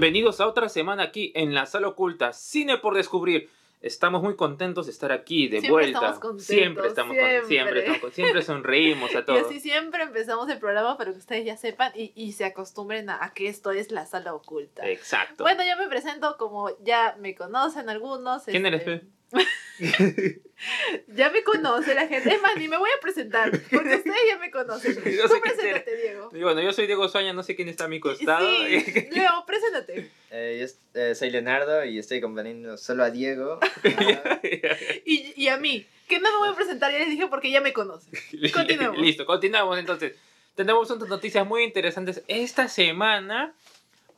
Bienvenidos a otra semana aquí en la sala oculta, cine por descubrir. Estamos muy contentos de estar aquí de Siempre vuelta. estamos contentos, siempre estamos con- siempre. siempre, estamos con- siempre sonreímos a Y todos. así siempre empezamos el programa para que ustedes ya sepan y, y se acostumbren a, a que esto es la sala oculta. Exacto. Bueno, yo me presento como ya me conocen algunos. ¿Quién eres, este, Fe? Ya me conoce la gente. Es más, ni me voy a presentar porque ustedes ya me conocen. Yo Tú preséntate, Diego. Y bueno, yo soy Diego Soña, no sé quién está a mi costado. Sí, Leo, preséntate. Eh, yo eh, soy Leonardo y estoy acompañando solo a Diego. Ah, Y, y a mí, que no me voy a presentar, ya les dije porque ya me conocen. Continuemos. Listo, continuamos entonces. Tenemos unas noticias muy interesantes esta semana.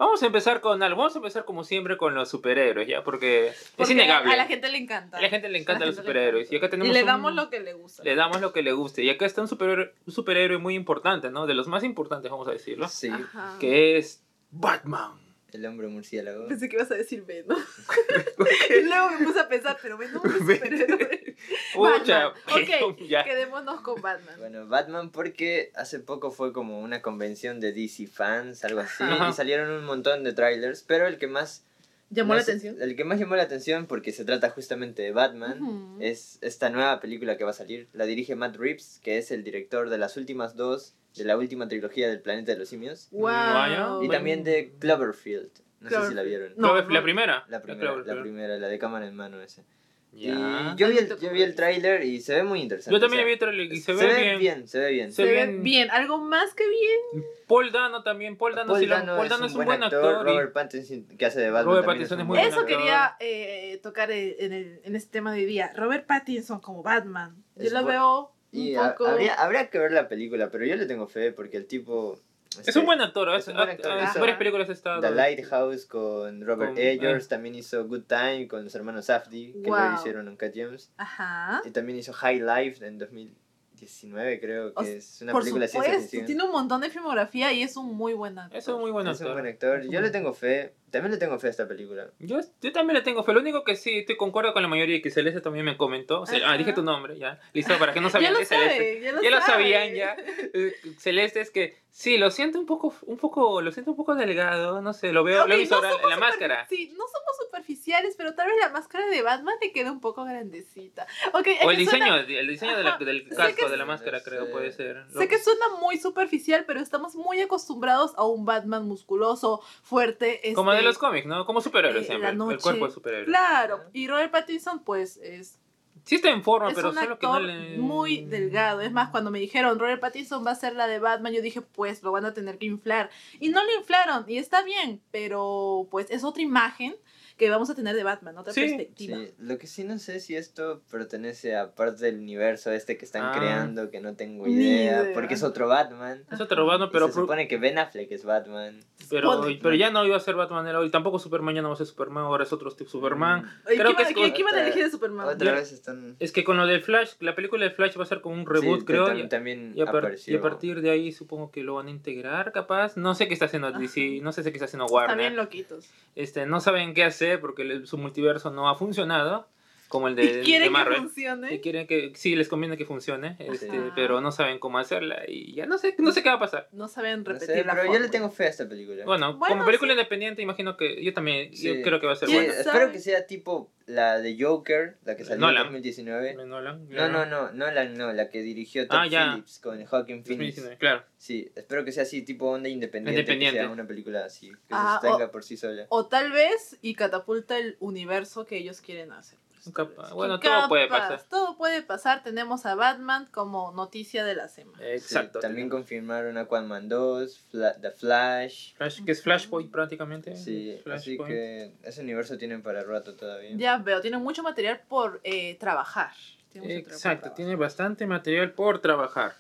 Vamos a empezar con algo. Vamos a empezar como siempre con los superhéroes, ¿ya? Porque, es Porque innegable. A la gente le encanta. A la gente le encantan los superhéroes. encanta. Y acá tenemos Y le un- damos lo que le gusta. le damos lo que le guste. Y acá está un superhéroe, un superhéroe muy importante, ¿no? De los más importantes, vamos a decirlo. Sí, Ajá. Que es Batman. El hombre murciélago. Pensé que ibas a decir Venom. y luego me puse a pensar, pero Venom es superhéroe. Pucha. Ok, ya. quedémonos con Batman. Bueno, Batman porque hace poco fue como una convención de DC fans, algo así, Ajá. y salieron un montón de trailers, pero el que más ¿Llamó la atención? El que más llamó la atención porque se trata justamente de Batman es esta nueva película que va a salir. La dirige Matt Reeves, que es el director de las últimas dos de la última trilogía del Planeta de los Simios Wow. Y también de Cloverfield. No sé si la vieron. No, la, no. la primera. La primera, la claro. primera, la de cámara en mano ese. Ya. Y yo vi el, yo vi el tráiler y se ve muy interesante. Yo también o sea, vi el trailer y se, ve, bien. se ve bien. Se se ve bien. bien. Algo más que bien. Paul Dano también. Paul Dano, sí lo- Paul Dano es un buen actor. y- Robert Pattinson que hace de Batman. Robert Pattinson un es muy Eso actor. quería eh, tocar eh, en, el, en este tema de hoy día. Robert Pattinson como Batman. Yo Es lo veo Y un ha- poco... habría, habría que ver la película, pero yo le tengo fe porque el tipo. Es este, un buen actor. es Es, un buen actor, en hizo- varias películas ha estado. The Lighthouse con Robert Con- Eggers, eh. también hizo Good Time con los hermanos Safdie, que Wow. lo hicieron en Cat James. Ajá. Y también hizo High Life en 2019, creo que es una Por película ciencia supuesto, ficción. tiene un montón de filmografía y es un muy buen actor. Es un muy buen Es un actor. buen actor. Yo le tengo fe. También le tengo fe a esta película. Yo, yo también le tengo fe. Lo único que sí, estoy concuerdo con la mayoría y que Celeste también me comentó. Ce- Ajá. ah, dije tu nombre, ya. Listo, para que no sabían lo de Celeste. sabe, ya lo, Ya lo sabe. sabían ya. Eh, Celeste es que sí, lo siento un poco, un poco, lo siento un poco delgado, no sé, lo veo, lo he Ok, visto no ahora la máscara. Sí, no somos superficiales, pero tal vez la máscara de Batman le queda un poco grandecita. O el que diseño, suena- el diseño de la- Ajá, del casco que de la máscara, creo, puede ser. Sé que suena muy superficial, pero estamos muy acostumbrados a un Batman musculoso, fuerte. Como de los cómics, ¿no? Como superhéroes eh, siempre. la El cuerpo de superhéroe. Claro, y Robert Pattinson, pues es, Sí está en forma, es pero un solo que no actor le... muy delgado. Es más, cuando me dijeron Robert Pattinson va a ser la de Batman, yo dije, pues lo van a tener que inflar. Y no lo inflaron, y está bien, pero pues es otra imagen que vamos a tener de Batman, otra Sí, perspectiva. Sí, lo que sí no sé si esto pertenece a parte del universo este que están Ah. creando, que no tengo idea, idea. porque es otro Batman. Es otro Batman, Y pero, se supone que Ben Affleck es Batman. pero, pero ya no iba a ser Batman era hoy. Tampoco Superman ya no va a ser Superman, ahora es otro tipo Superman. Oye, Creo ¿qué, que iba- es qué- qué iban a elegir de Superman? Otra Ya. vez están... Es que con lo del Flash, la película de Flash va a ser como un reboot, Sí, creo. tam- y- también Y a, par- apareció. y a partir de ahí supongo que lo van a integrar, capaz. No sé qué está haciendo DC, no sé qué está haciendo Están Warner. bien loquitos. Este, no saben qué hacer porque su multiverso no ha funcionado, como el de, y de quieren que Marvel. funcione. Y quieren que sí les conviene que funcione, este, Ajá. pero no saben cómo hacerla y ya no sé, no sé qué va a pasar. No saben No repetir sé, la pero yo fórmula. le tengo fe a esta película. Bueno, Bueno, como película independiente imagino que yo también yo Sí. creo que va a ser Sí, ¿Quién buena. sabe? espero que sea tipo la de Joker, la que salió Nolan. en 2019. Nolan, No, no, no, no la, no, la que dirigió Todd Ah, ya. Phillips con Joaquin Phoenix. 2019, Claro. Sí, espero que sea así, tipo onda independiente. Independiente. Que sea una película así, que Ah, se sostenga por sí sola. O tal vez y catapulta el universo que ellos quieren hacer. Pues. Bueno, todo puede pasar. Todo puede pasar. Tenemos a Batman como noticia de la semana. Sí, Exacto. también confirmaron Aquaman 2, Fla- The Flash. Flash, que es Flashpoint prácticamente. Sí, así Flashpoint. que ese universo tienen para rato todavía. Ya veo, tiene mucho material por eh, trabajar. Por Exacto, trabajar. tiene bastante material por trabajar.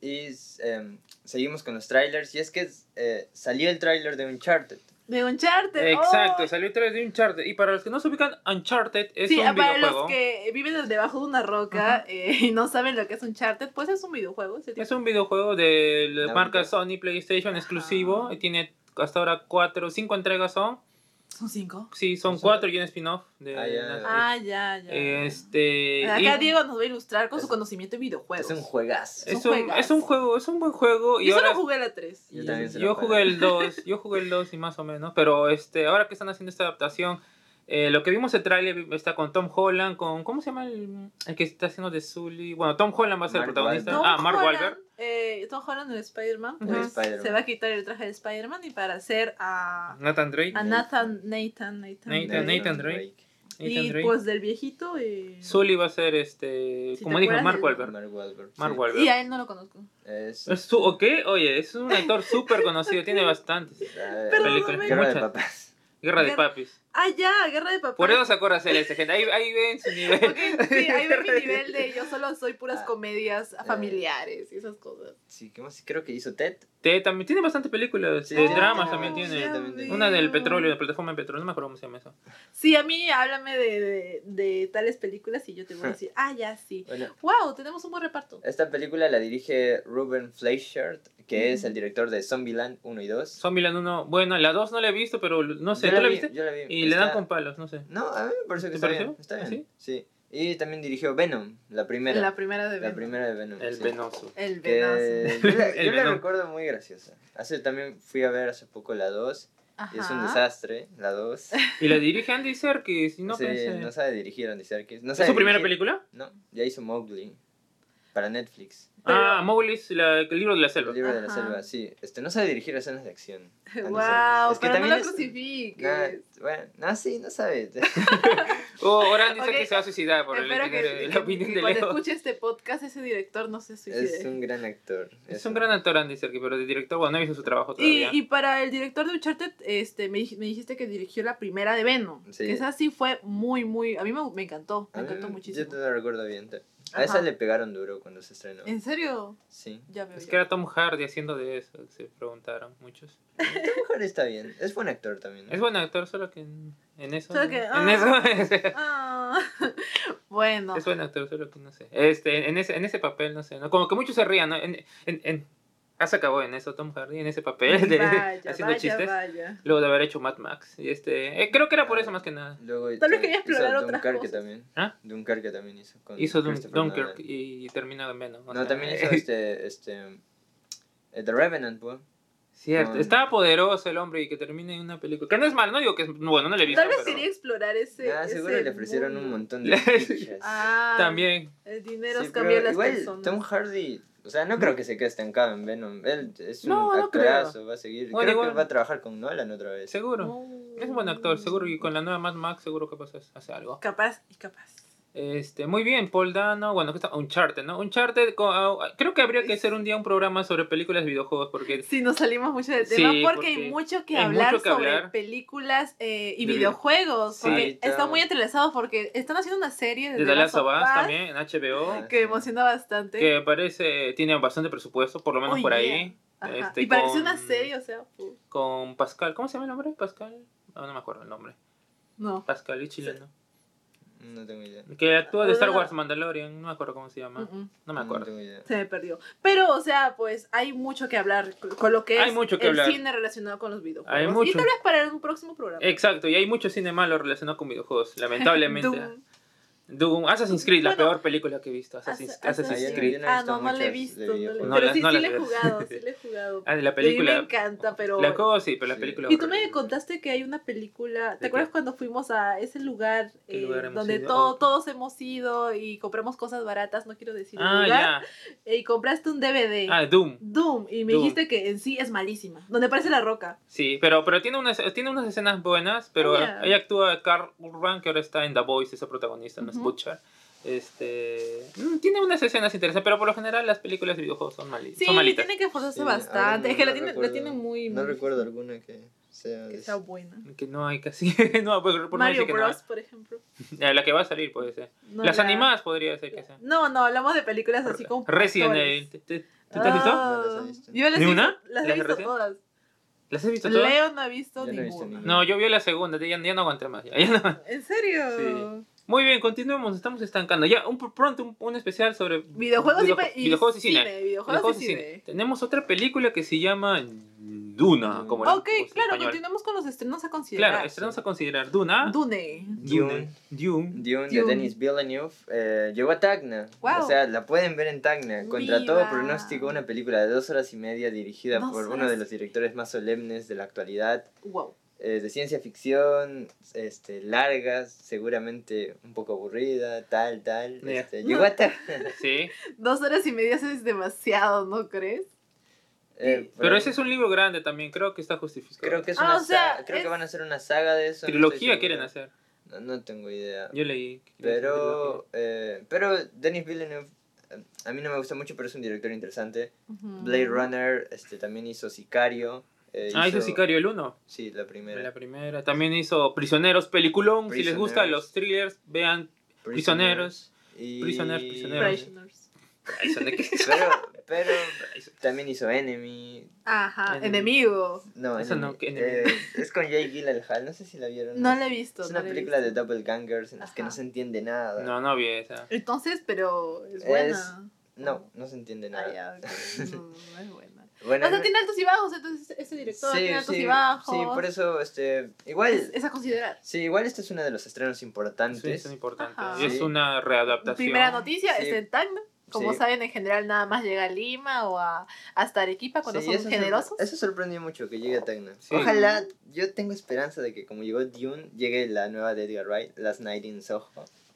Y em, seguimos con los trailers. Y es que eh, salió el trailer de Uncharted. De Uncharted. Exacto, ¡Oh! salió el trailer de Uncharted. Y para los que no se ubican, Uncharted es Sí, un para videojuego. los que viven debajo de una roca eh, y no saben lo que es Uncharted, pues es un videojuego. ese tipo. Es un videojuego de la La marca. Sony PlayStation exclusivo. Y tiene hasta ahora cuatro, cinco entregas son. Son cinco. Sí, son cuatro y un spin-off. De Ah, ya. Ah, ya, ya. Este. Acá y- Diego nos va a ilustrar con su conocimiento de videojuegos. Es un juegazo. Es un es un juego, es un buen juego. Y Yo ahora solo jugué la 3. Yo también se lo yo juego. jugué el 2, yo jugué el 2 y más o menos, pero este ahora que están haciendo esta adaptación, eh, lo que vimos el tráiler está con Tom Holland, con ¿cómo se llama el, el que está haciendo de Sully? Bueno, Tom Holland va a ser el protagonista. Ah, Mark Wahlberg. Eh, Tom Holland, el Spider-Man, pues, se va a quitar el traje de Spider-Man y para hacer a, Nathan Drake. a Nathan, Nathan, Nathan. Nathan, Nathan Drake. Nathan Y Drake. pues del viejito. eh, Sully va a ser este, Si como dijo Mark Wahlberg. Mark Wahlberg. Mark sí. Wahlberg. Y a él no lo conozco. Es, ¿Es su, ¿O qué? Oye, es un actor súper conocido, tiene bastantes. eh, Perdóname. Guerra de Muchas. Guerra de Papis. Ah, ya, Guerra de Papás. Por eso se acuerda hacer ese gente. Ahí, ahí ven su nivel. Ok, sí, ahí ve mi nivel de yo solo soy puras Ah, comedias eh. familiares y esas cosas. Sí, ¿qué más? Creo que hizo Ted. Te- también tiene bastantes películas. Sí, de sí, dramas sí, también tiene. sí, también tiene. Una del petróleo, de plataforma de petróleo, no me acuerdo cómo se llama eso. Sí, a mí háblame de, de, de tales películas y yo te voy a decir, ah, ya, sí. Bueno, Wow, tenemos un buen reparto. esta película la dirige Ruben Fleischer, que es Ujú. el director de Zombieland 1 y 2. Zombieland 1, bueno, la 2 no la he visto, pero no sé, Yo ¿tú la vi, viste? Yo la vi. Y le dan Está- con palos, no sé. No, a mí me parece que ¿Te está pareció? bien. Está ¿Ah, bien. Sí. Y también dirigió Venom, la primera. La primera de La Venom. primera de Venom. El sí. venoso. El Que venazo. yo la, yo la recuerdo muy graciosa. Hace también fui a ver hace poco la 2 y es un desastre, la 2. Y la dirige Andy Serkis, y no Sí, pensé. no sabe dirigir Andy Serkis. No ¿Es su primera dirigir- película? No, ya hizo Mowgli para Netflix. Pero- Ah, Mowgli es la- el libro de la selva. El libro de la selva, sí. Este, no sabe dirigir escenas de acción. Wow, Serkis. Es que pero no lo es- crucifiques. Nah, bueno, no, sí, no sabe. Oh, ahora dice Ok. que se va a suicidar por el, Espero que, el- la que- opinión que de cuando Leo. escuche este podcast ese director no se suicide. es un gran actor. Es Eso. un gran actor Andy Serkis, pero de director, bueno, no he visto su trabajo Y, todavía. y para el director de Uncharted, este, me, dij- me dijiste que dirigió la primera de Venom. Sí. Que esa sí fue muy, muy... A mí me, me encantó, me A mí encantó Yo muchísimo. te lo recuerdo bien. te- A esa le pegaron duro cuando se estrenó. ¿En serio? Sí. Ya veo. Es que era. Tom Hardy haciendo de eso, se preguntaron muchos. Tom Hardy está bien. Es buen actor también. ¿no? Es buen actor, solo que en, en eso. Solo que, en ah. eso. Ah, bueno. Es buen actor, solo que no sé. Este, en ese, en ese papel, no sé, ¿no? Como que muchos se rían, ¿no? En, en, en, ah, se acabó en eso Tom Hardy, en ese papel, de, Vaya, haciendo vaya, chistes. vaya. Luego de haber hecho Mad Max. Y este, eh, creo que era por eso más que nada. Luego Tal vez quería explorar hizo otras Dunkerque cosas. también. ¿Ah? Dunkerque también hizo. Con Hizo Dun- Dunkirk Nolan. y terminó en Venom. No, sea, también hizo este, este, eh, The Revenant, pues. Cierto, con- estaba poderoso el hombre y que termine en una película. Que no es mal, no digo que es bueno, no le he visto. Tal vez pero quería explorar ese. Ah, seguro ese le ofrecieron un mundo. montón de fichas. Ah, También. El dinero Sí, cambia las igual personas. Tom Hardy, o sea, no creo que se quede estancado en Venom. Él es un No, no actorazo, va a seguir. Bueno, creo igual- que va a trabajar con Nolan otra vez. Seguro. No. Es un buen actor, seguro. Y con la nueva Mad Max, seguro que pasa, hace algo. Capaz y capaz. Este, muy bien, Paul Dano. Bueno, que está Uncharted, ¿no? Uncharted, co- ah, creo que habría que hacer un día un programa sobre películas y videojuegos. Porque Sí, nos salimos mucho del Sí, tema porque, porque hay mucho que hay hablar mucho que sobre hablar. películas eh, y De videojuegos. Sí, porque está- están muy entrelazados porque están haciendo una serie de, de The Last of Us también, en HBO. Ah, que emociona bastante. Que parece, tiene bastante presupuesto, por lo menos Oh, por yeah. ahí. Este, y con- una serie, o sea, Con Pascal, ¿cómo se llama el nombre? Pascal. No, no me acuerdo el nombre. no. Pascal y chileno. No tengo idea. Que actúa de Star. Wars Mandalorian, no me acuerdo cómo se llama. Mm, mm. No me No acuerdo. tengo idea. Se me perdió. Pero, o sea, pues hay mucho que hablar con lo que Hay es mucho que el hablar. cine relacionado con los videojuegos. Hay Y tal vez para un próximo programa. Exacto, y hay mucho cine malo relacionado con videojuegos, lamentablemente. Doom. Assassin's Creed, la Bueno, peor película que he visto. Assassin's, Creed. Ah, no, no le he visto. no le-. No pero sí, no sí le he jugado, sí le he jugado. Ah, de la Y a mí me película. encanta, pero... La juego sí, pero la Sí. película. Y tú me contaste que hay una película, ¿De ¿te acuerdas qué? cuando fuimos a ese lugar ¿Qué eh, lugar donde ido? todo- Oh. todos hemos ido y compramos cosas baratas, no quiero decir Ah, lugar, ya. y compraste un DVD, Ah, Doom. Doom, y me Doom. dijiste que en sí es malísima, donde aparece la roca. Sí, pero, pero tiene, unas, tiene unas escenas buenas, pero Ah, ahí actúa Carl Urban, que ahora está en The Voice, ese protagonista, no es Ujú. Butcher. Este, mm, tiene unas escenas interesantes, pero por lo general las películas de videojuegos son, mali- Sí, son malitas. tiene que esforzarse Sí, bastante, no- es que la no tiene, la recuerdo- tiene muy... No muy recuerdo alguna que sea. Que de- sea buena. Que no hay casi. no, por, por no Mario que no Bros, por ejemplo. Eh, La que va a salir puede ser. No, Las la- animadas podría ser que sea. No, no, hablamos de películas así como... Resident. Evil. ¿Te- te- ¿Tú te has visto? Ah, No las he visto. Yo las ¿Ni he una? las he ¿Las de visto todas. ¿Las has visto todas? Leo no ha visto ninguna. No, yo vi la segunda, ya, ya no aguanté más. ya, ya no- ¿En serio? Sí. Muy bien, continuemos, estamos estancando. Ya, un, pronto un, un especial sobre Videojuegos, y videoju- pe- y, videojuegos y cine. Videojuegos, Videojuegos y y cine. cine. Tenemos otra película que se llama Duna, como la Ok, puso en claro, español. continuamos con los estrenos a considerar. Claro, estrenamos a considerar Duna. Dune. Dune. Dune. Dune de. Denis Villeneuve eh, llegó a Tacna. Wow. O sea, la pueden ver en Tacna. Contra Viva. todo pronóstico, una película de dos horas y media dirigida Dos por uno de los directores más solemnes de la actualidad. Wow. Eh, de ciencia ficción, este, largas, seguramente un poco aburrida, tal, tal. Ya. Este, llegó. Sí. Dos horas y media es demasiado, ¿no crees? Eh, Pero ese es un libro grande también, creo que está justificado. Creo que es Ah, una o sea, saga- creo es- que van a hacer una saga de eso. Trilogía quieren hacer. No, no tengo idea. Yo leí. Pero, eh, pero Denis Villeneuve, eh, a mí no me gusta mucho, pero es un director interesante. Blade Runner este, también hizo Sicario. Eh. Ah, hizo Sicario el 1. Sí, la primera. La primera. También hizo Prisioneros, peliculón. Si les gustan los thrillers, vean Prisioneros. Y... Prisoneros, prisioneros. ¿de qué? Pero, también hizo Enemy. Ajá, enemigo. No, Eso Enemy. no, ¿qué Enemy? eh, es con Jake Gyllenhaal, no sé si la vieron. No la he visto. Es no una película de visto. doppelgangers en las que no se entiende nada. No, no vi esa. Entonces, pero es Es- buena. No, no se entiende Ah, nada. no, no es buena. Bueno, O sea, tiene altos y bajos, entonces ese director sí, tiene altos sí, y bajos. Sí, por eso, este, igual, es, es a considerar. sí, igual este es uno de los estrenos Sí, importantes. es importante. Es Sí. una readaptación. Primera noticia, Sí. está en Tacna. Como Sí. saben, en general nada más llega a Lima o a, hasta Arequipa cuando Sí, son eso generosos. Eso sorprendió mucho que llegue a Tacna. Sí. Ojalá, yo tengo esperanza de que como llegó Dune, llegue la nueva de Edgar Wright, Last Night in Soho.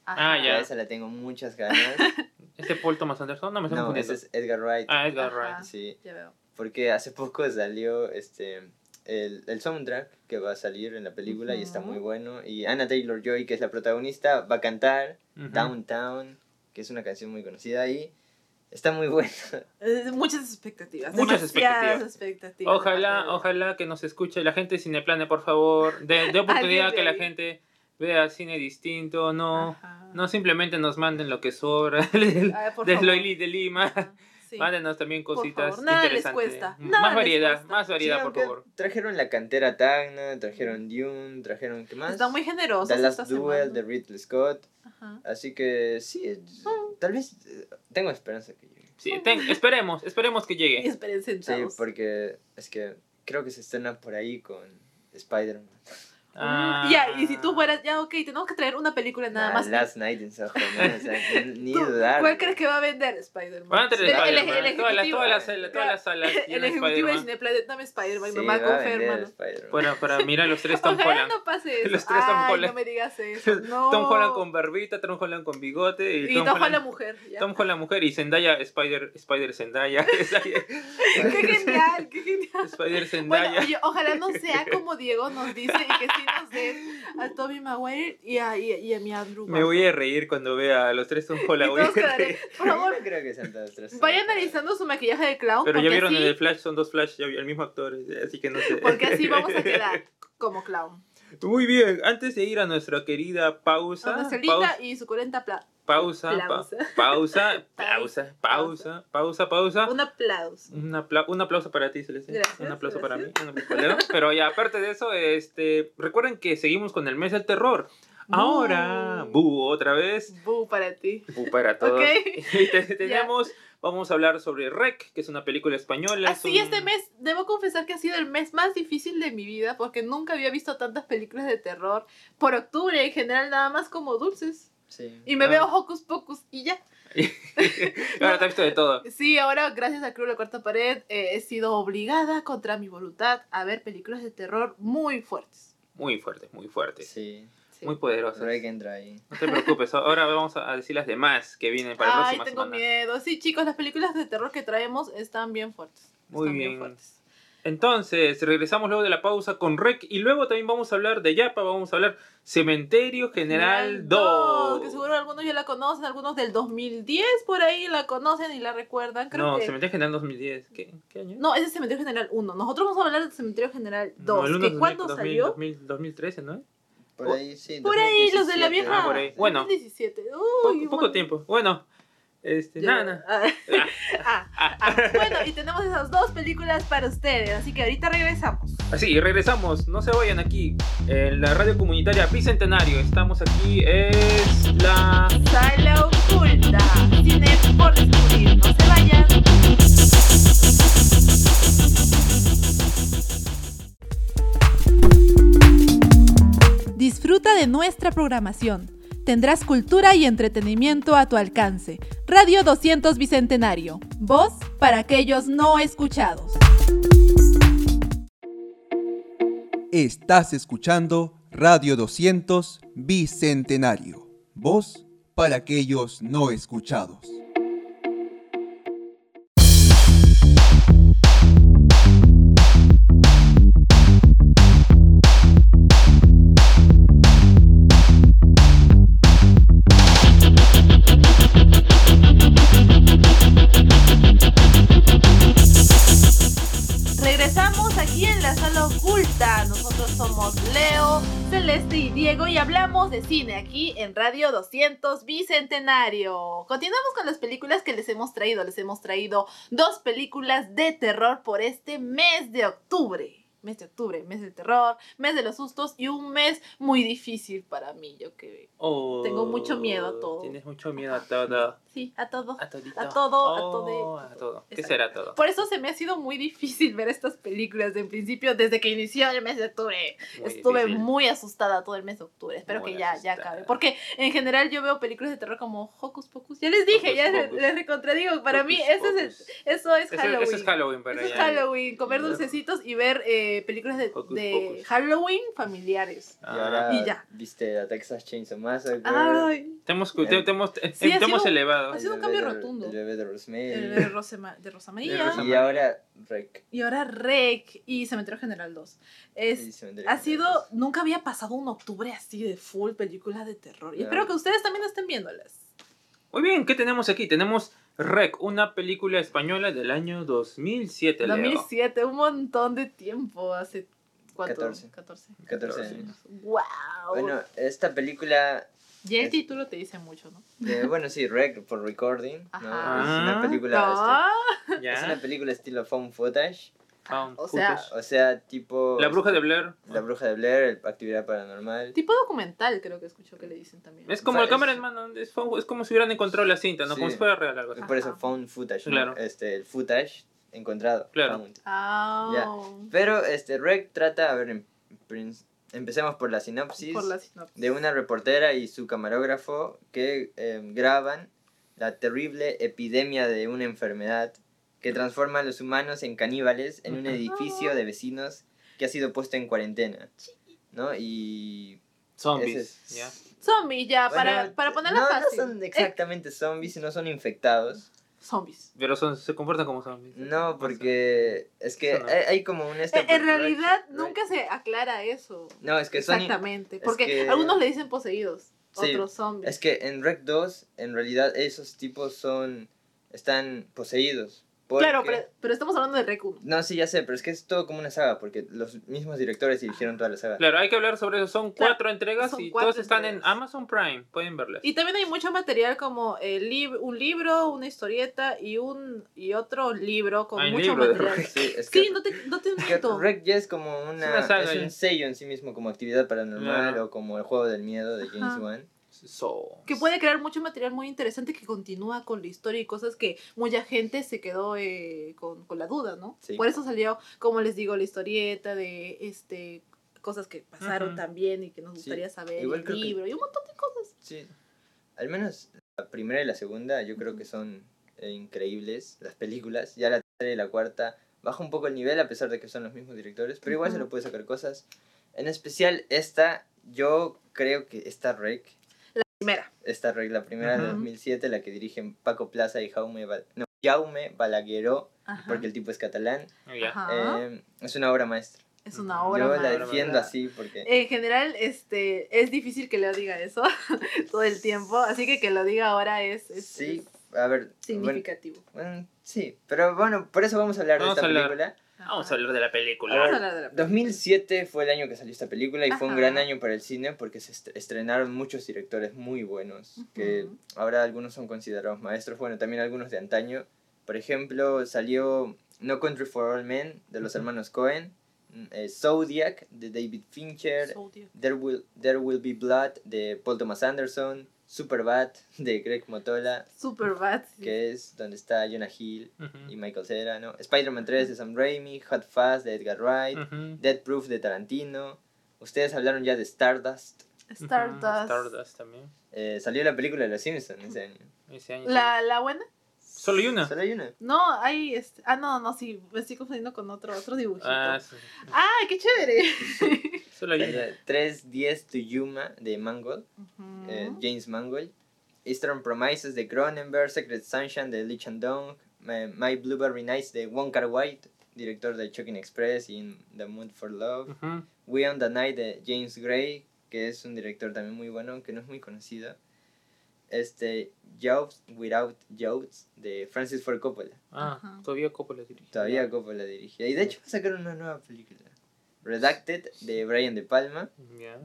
Ah, Ajá. ya. Ya esa la tengo muchas ganas. ¿Este Paul Thomas Anderson? No, me estoy no, confundiendo. ese es Edgar Wright. Ah, Edgar Ajá. Wright. Sí, Ya veo. Porque hace poco salió este el, el soundtrack que va a salir en la película y está muy bueno. Y Anna Taylor Joy, que es la protagonista, va a cantar. Downtown, que es una canción muy conocida y está muy buena. Eh, Muchas expectativas. Muchas expectativas. Ojalá, ojalá que nos escuche la gente de Cineplane, por favor. De, de oportunidad que la gente vea cine distinto, no, Ajá. no simplemente nos manden lo que sobra del- A ver, por de favor. Loili de Lima. Sí. Mándenos también Por cositas favor, nada les interesantes. cuesta, M- nada más les variedad, cuesta. más variedad, Sí, por favor. Trajeron la cantera Tacna, trajeron Dune, trajeron ¿qué más? Están muy generosos. The Last Duel semana. de Ridley Scott. Ajá. Así que sí, es- tal vez eh, tengo esperanza que llegue. Sí, ten- esperemos, esperemos que Y llegue. esperen Sí, sentados. porque es que creo que se estrena por ahí con Spider-Man. Ah. Ya, y si tú fueras, ya, ok, tenemos que traer una película nada Ah, más. Last Night in Soho, ¿no? O sea, ni, ni ¿Tú dudar. ¿Cuál crees que va a vender Spider-Man? Van a tener El- el- Spider-Man, todas las, las, salas- todas las salas El ejecutivo de Spider-Man. Cineplanet, dame Spider-Man, Sí, mamá, confirma. Spider-Man. Para, para mirar los tres Tom Ojalá Holland. no pase eso. Los tres Tom Ay, Holland. no me digas eso. No. Tom Holland con barbita, Tom Holland con bigote y, Y Tom, Tom Holland, Holland mujer. ya. Tom Holland mujer y Zendaya Spider Spider Zendaya Qué genial, Bueno, oye, ojalá no sea como Diego nos dice y que sí nos den a Toby Maguire y a, y a, y a mi Andrew me voy a reír cuando vea a los tres Tom Holland Y voy a todos quedaré- reír. Por favor, No creo que sean tres. vaya analizando su maquillaje de clown. pero ya vieron en así- el Flash son dos Flash el mismo actor así que no sé Porque así vamos a quedar como clown. Muy bien antes de ir a nuestra querida pausa nuestra pausa linda y suculenta pla pausa pa- Pausa. pausa pausa pausa pausa pausa un aplauso. Un, apla- un aplauso para ti, Celeste. Gracias, un aplauso para mí. gracias. un aplauso para Leo. Pero ya, aparte de eso, este, recuerden que seguimos con el mes del terror. Ahora, Bu. otra vez. Bu para ti. Bu para todos. Ok. Y te- tenemos, vamos a hablar sobre Rec, que es una película española. es Así un- este mes, debo confesar que ha sido el mes más difícil de mi vida porque nunca había visto tantas películas de terror por octubre en general nada más como dulces. Sí. Y me Ah. veo Hocus Pocus y ya. Ahora te has visto de todo. Sí, ahora gracias al Club la Cuarta Pared eh, he sido obligada contra mi voluntad a ver películas de terror muy fuertes. Muy fuerte, muy fuerte. Sí. Sí. Muy poderosas. Pero hay que entrar ahí. No te preocupes, ahora vamos a decir las demás que vienen para la Ay, próxima tengo semana. miedo. Sí, chicos, las películas de terror que traemos están bien fuertes. Muy Están bien. fuertes. Entonces, regresamos luego de la pausa con Rec y luego también vamos a hablar de Yapa, vamos a hablar Cementerio General 2. Que seguro algunos ya la conocen, algunos del 2010 por ahí la conocen y la recuerdan. Creo no, que... Cementerio General 2010. ¿Qué, qué año? No, ese es Cementerio General 1. Nosotros vamos a hablar del Cementerio General 2. No, el uno que es ¿Cuándo 2000, salió? 2000, 2013, ¿no? Por ahí, sí. Por ahí, los de la 2017. vieja. Ah, por ahí. Bueno. 2017. Po- Uy, poco tiempo. Bueno, Este, Yo- nada, nada. Ah, ah, ah. Bueno, y tenemos esas dos películas para ustedes, así que ahorita regresamos. Así, regresamos. No se vayan aquí. En la radio comunitaria Bicentenario. Estamos aquí. Es la. Sala oculta, Tendrás cultura y entretenimiento a tu alcance. Radio 200 Bicentenario. Voz para aquellos no escuchados. Estás escuchando Radio 200 Bicentenario. Voz para aquellos no escuchados. Cine aquí en Radio 200 Bicentenario. Continuamos con las películas que les hemos traído. Les hemos traído dos películas de terror por este mes de octubre. Mes de octubre, mes del terror, mes de los sustos y un mes muy difícil para mí. Yo que Oh, Tengo mucho miedo a todo. Tienes mucho miedo a todo. sí, a todo. A todito. A todo, a Oh, todo. A todo. ¿Qué Exacto. será todo? Por eso se me ha sido muy difícil ver estas películas de principio, desde que inició el mes de octubre. Muy Estuve difícil. muy asustada todo el mes de octubre. Espero Muy que ya, ya acabe. Porque en general yo veo películas de terror como Hocus Pocus. Ya les dije, Hocus ya les, Pocus. les recontradigo. Para mí, ese es eso es Halloween. Ese es Halloween para Eso es. Halloween, comer dulcecitos y ver eh, películas de, Hocus de Pocus. Halloween familiares. Y Ah, ahora Y ya. viste a Texas Chainsaw Massacre. Ay, te hemos, te, te hemos, te- Sí, ha te hemos sido- elevado. ha sido un cambio bebé de- rotundo. El bebé de Rosemary. el de Ma- de Rosa María. De Rosa y ahora Rec. Y ahora Rec y Cementerio General 2. Es, Y Cementerio ha sido, nunca había pasado un octubre así de full películas de terror. Y espero que ustedes también estén viéndolas. Muy bien, ¿qué tenemos aquí? Tenemos Rec, una película española del año 2007, Leo. 2007, un montón de tiempo, hace ¿cuánto? 14. 14. 14 14. años. Wow. Bueno, esta película, ya el es- título te dice mucho, ¿no? eh, bueno, sí, Rec por recording. ¿no? Ajá. Es una Ah. película. Ah, este, Ya. es una película estilo found footage. Found o sea, footage. O sea, tipo. La bruja de Blair. La bruja de Blair, el actividad paranormal. tipo documental, creo que escucho que le dicen también. Es como el mano, es, como si hubieran encontrado la cinta, ¿no? Sí. Como si fuera real algo así. Es por eso found footage. ¿no? Claro. Este, el footage encontrado. Claro. found. Ah. Pero este Rec trata, a ver, em- prin- empecemos por la sinopsis. por la sinopsis. de una reportera y su camarógrafo que eh, graban la terrible epidemia de una enfermedad que transforma a los humanos en caníbales en un edificio de vecinos que ha sido puesto en cuarentena. ¿No? Y. Zombies. es- ¿ya? Zombies, ya, para, Bueno, para ponerla no, fácil. No son exactamente zombies, no son infectados. Zombies. Pero son, se comportan como zombies. No, porque es que no. hay, hay como un... este Eh, en realidad nunca se aclara eso. No, es que son... Exactamente. Porque que- algunos le dicen poseídos, Sí, otros zombies. Es que en Rec 2, en realidad, esos tipos son... Están poseídos. Claro, porque- pero, pero estamos hablando de Rec 1. No, sí, ya sé, pero es que es todo como una saga, porque los mismos directores dirigieron toda la saga. Claro, hay que hablar sobre eso. Son Claro, cuatro entregas son y cuatro todas están entregas. en Amazon Prime. Pueden verlas. Y también hay mucho material como el lib- un libro, una historieta y un y otro libro con Hay mucho libro de material. Rec. Sí, es que, Sí, no te, no te es que miento. Rec ya es como una... Es una saga es un sello en sí mismo, como actividad paranormal Claro. o como el juego del miedo de James. Wan. So- Que puede crear mucho material muy interesante que continúa con la historia y cosas que mucha gente se quedó eh, con, con la duda, ¿no? Sí. Por eso salió, como les digo, la historieta de este cosas que pasaron también y que nos Sí. gustaría saber, Igual el que- libro y un montón de cosas. Sí. Al menos la primera y la segunda yo creo que son eh, increíbles las películas. Ya la tercera y la cuarta baja un poco el nivel a pesar de que son los mismos directores, pero igual se lo puede sacar cosas. En especial esta, yo creo que esta Rec, Primera. esta Rec, la primera de Ujú. 2007, la que dirigen Paco Plaza y Jaume, Bal- no, Jaume Balagueró, Ajá. porque el tipo es catalán. Ajá. eh, es una obra maestra. es una obra yo la defiendo así porque... En general, este, es difícil que Leo diga eso todo el tiempo, así que que lo diga ahora es, es- sí, es a ver... bueno, significativo. Bueno, sí, pero bueno, por eso vamos a hablar Vamos de esta hablar. Película. Vamos a hablar de la película. Vamos a hablar de la película. 2007 fue el año que salió esta película y fue un Ajá. gran año para el cine porque se est- estrenaron muchos directores muy buenos, que Ujú. ahora algunos son considerados maestros, bueno, también algunos de antaño. Por ejemplo, salió No Country for All Men de los Ujú. hermanos Cohen, eh, Zodiac de David Fincher, Zodiac. There Will, There Will Be Blood de Paul Thomas Anderson, Superbad de Greg Motola, Superbad. sí. que es donde está Jonah Hill y Michael Cera, ¿no? Spider-Man 3 de Sam Raimi, Hot Fuzz de Edgar Wright, Ujú. Dead Proof de Tarantino. Ustedes hablaron ya de Stardust. Stardust. Stardust también. Eh, salió la película de Los Simpsons ese año. Ese año ¿La, ¿La buena? Solo hay una. Solo hay una. No, hay. Este... Ah, no, no, sí. Me estoy confundiendo con otro, otro dibujito. Ah, sí. ¡Ay, qué chévere! Solo hay una. Salió 310 to Yuma de Mangold, Ujú. eh, James Mangold. Eastern Promises de Cronenberg, Secret Sunshine de Lee Chandong, My, My Blueberry Nights de Wong Kar Wai, director de Choking Express y In The Mood for Love. Ujú. We on the Night de James Gray, que es un director también muy bueno, aunque no es muy conocido. Este, Jobs Without Jobs de Francis Ford Coppola. Ah, Ajá. todavía Coppola dirige. Todavía Coppola dirigía. Y de hecho va a sacar una nueva película. Redacted de Brian De Palma.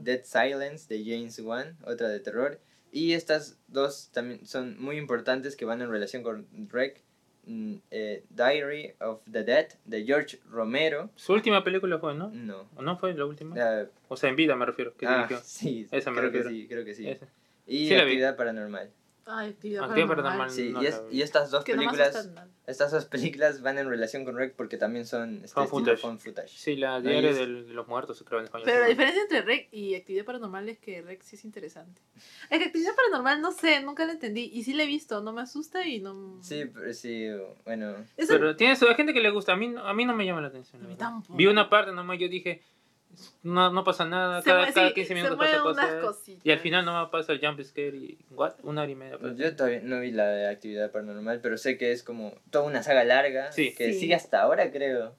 Dead Silence de James Wan, otra de terror. Y estas dos también son muy importantes que van en relación con Rec. Mm, eh, Diary of the Dead de George Romero. Su última película fue, ¿no? No. ¿O no fue la última? Ah, O sea, en vida me refiero. Que ah, sí, Esa me creo que sí, creo que sí. Esa. Y Sí. Actividad Paranormal. Ay, actividad Actividad paranormal. Sí, no y, es- estas dos películas. Estas dos películas van en relación con Rec porque también son este Found footage. found footage. Sí, la del- de los muertos, creo en español. Pero la diferencia entre Rec y Actividad Paranormal es que Rec sí es interesante. Es que Actividad Paranormal, no sé, nunca la entendí. Y sí la he visto, no me asusta y no... Sí, pero sí, bueno. Eso- Pero tiene su hay gente que le gusta. A mí, no- a mí no me llama la atención. A mí tampoco. Vi una parte nomás, yo dije, no, no pasa nada. se cada, cada sí, 15 se minutos pasa cosas. Y al final no pasa el jump scare y. ¿What? Una hora y media. pasa. Yo todavía no vi la de Actividad Paranormal, pero sé que es como toda una saga larga Sí. que Sí. sigue hasta ahora, creo.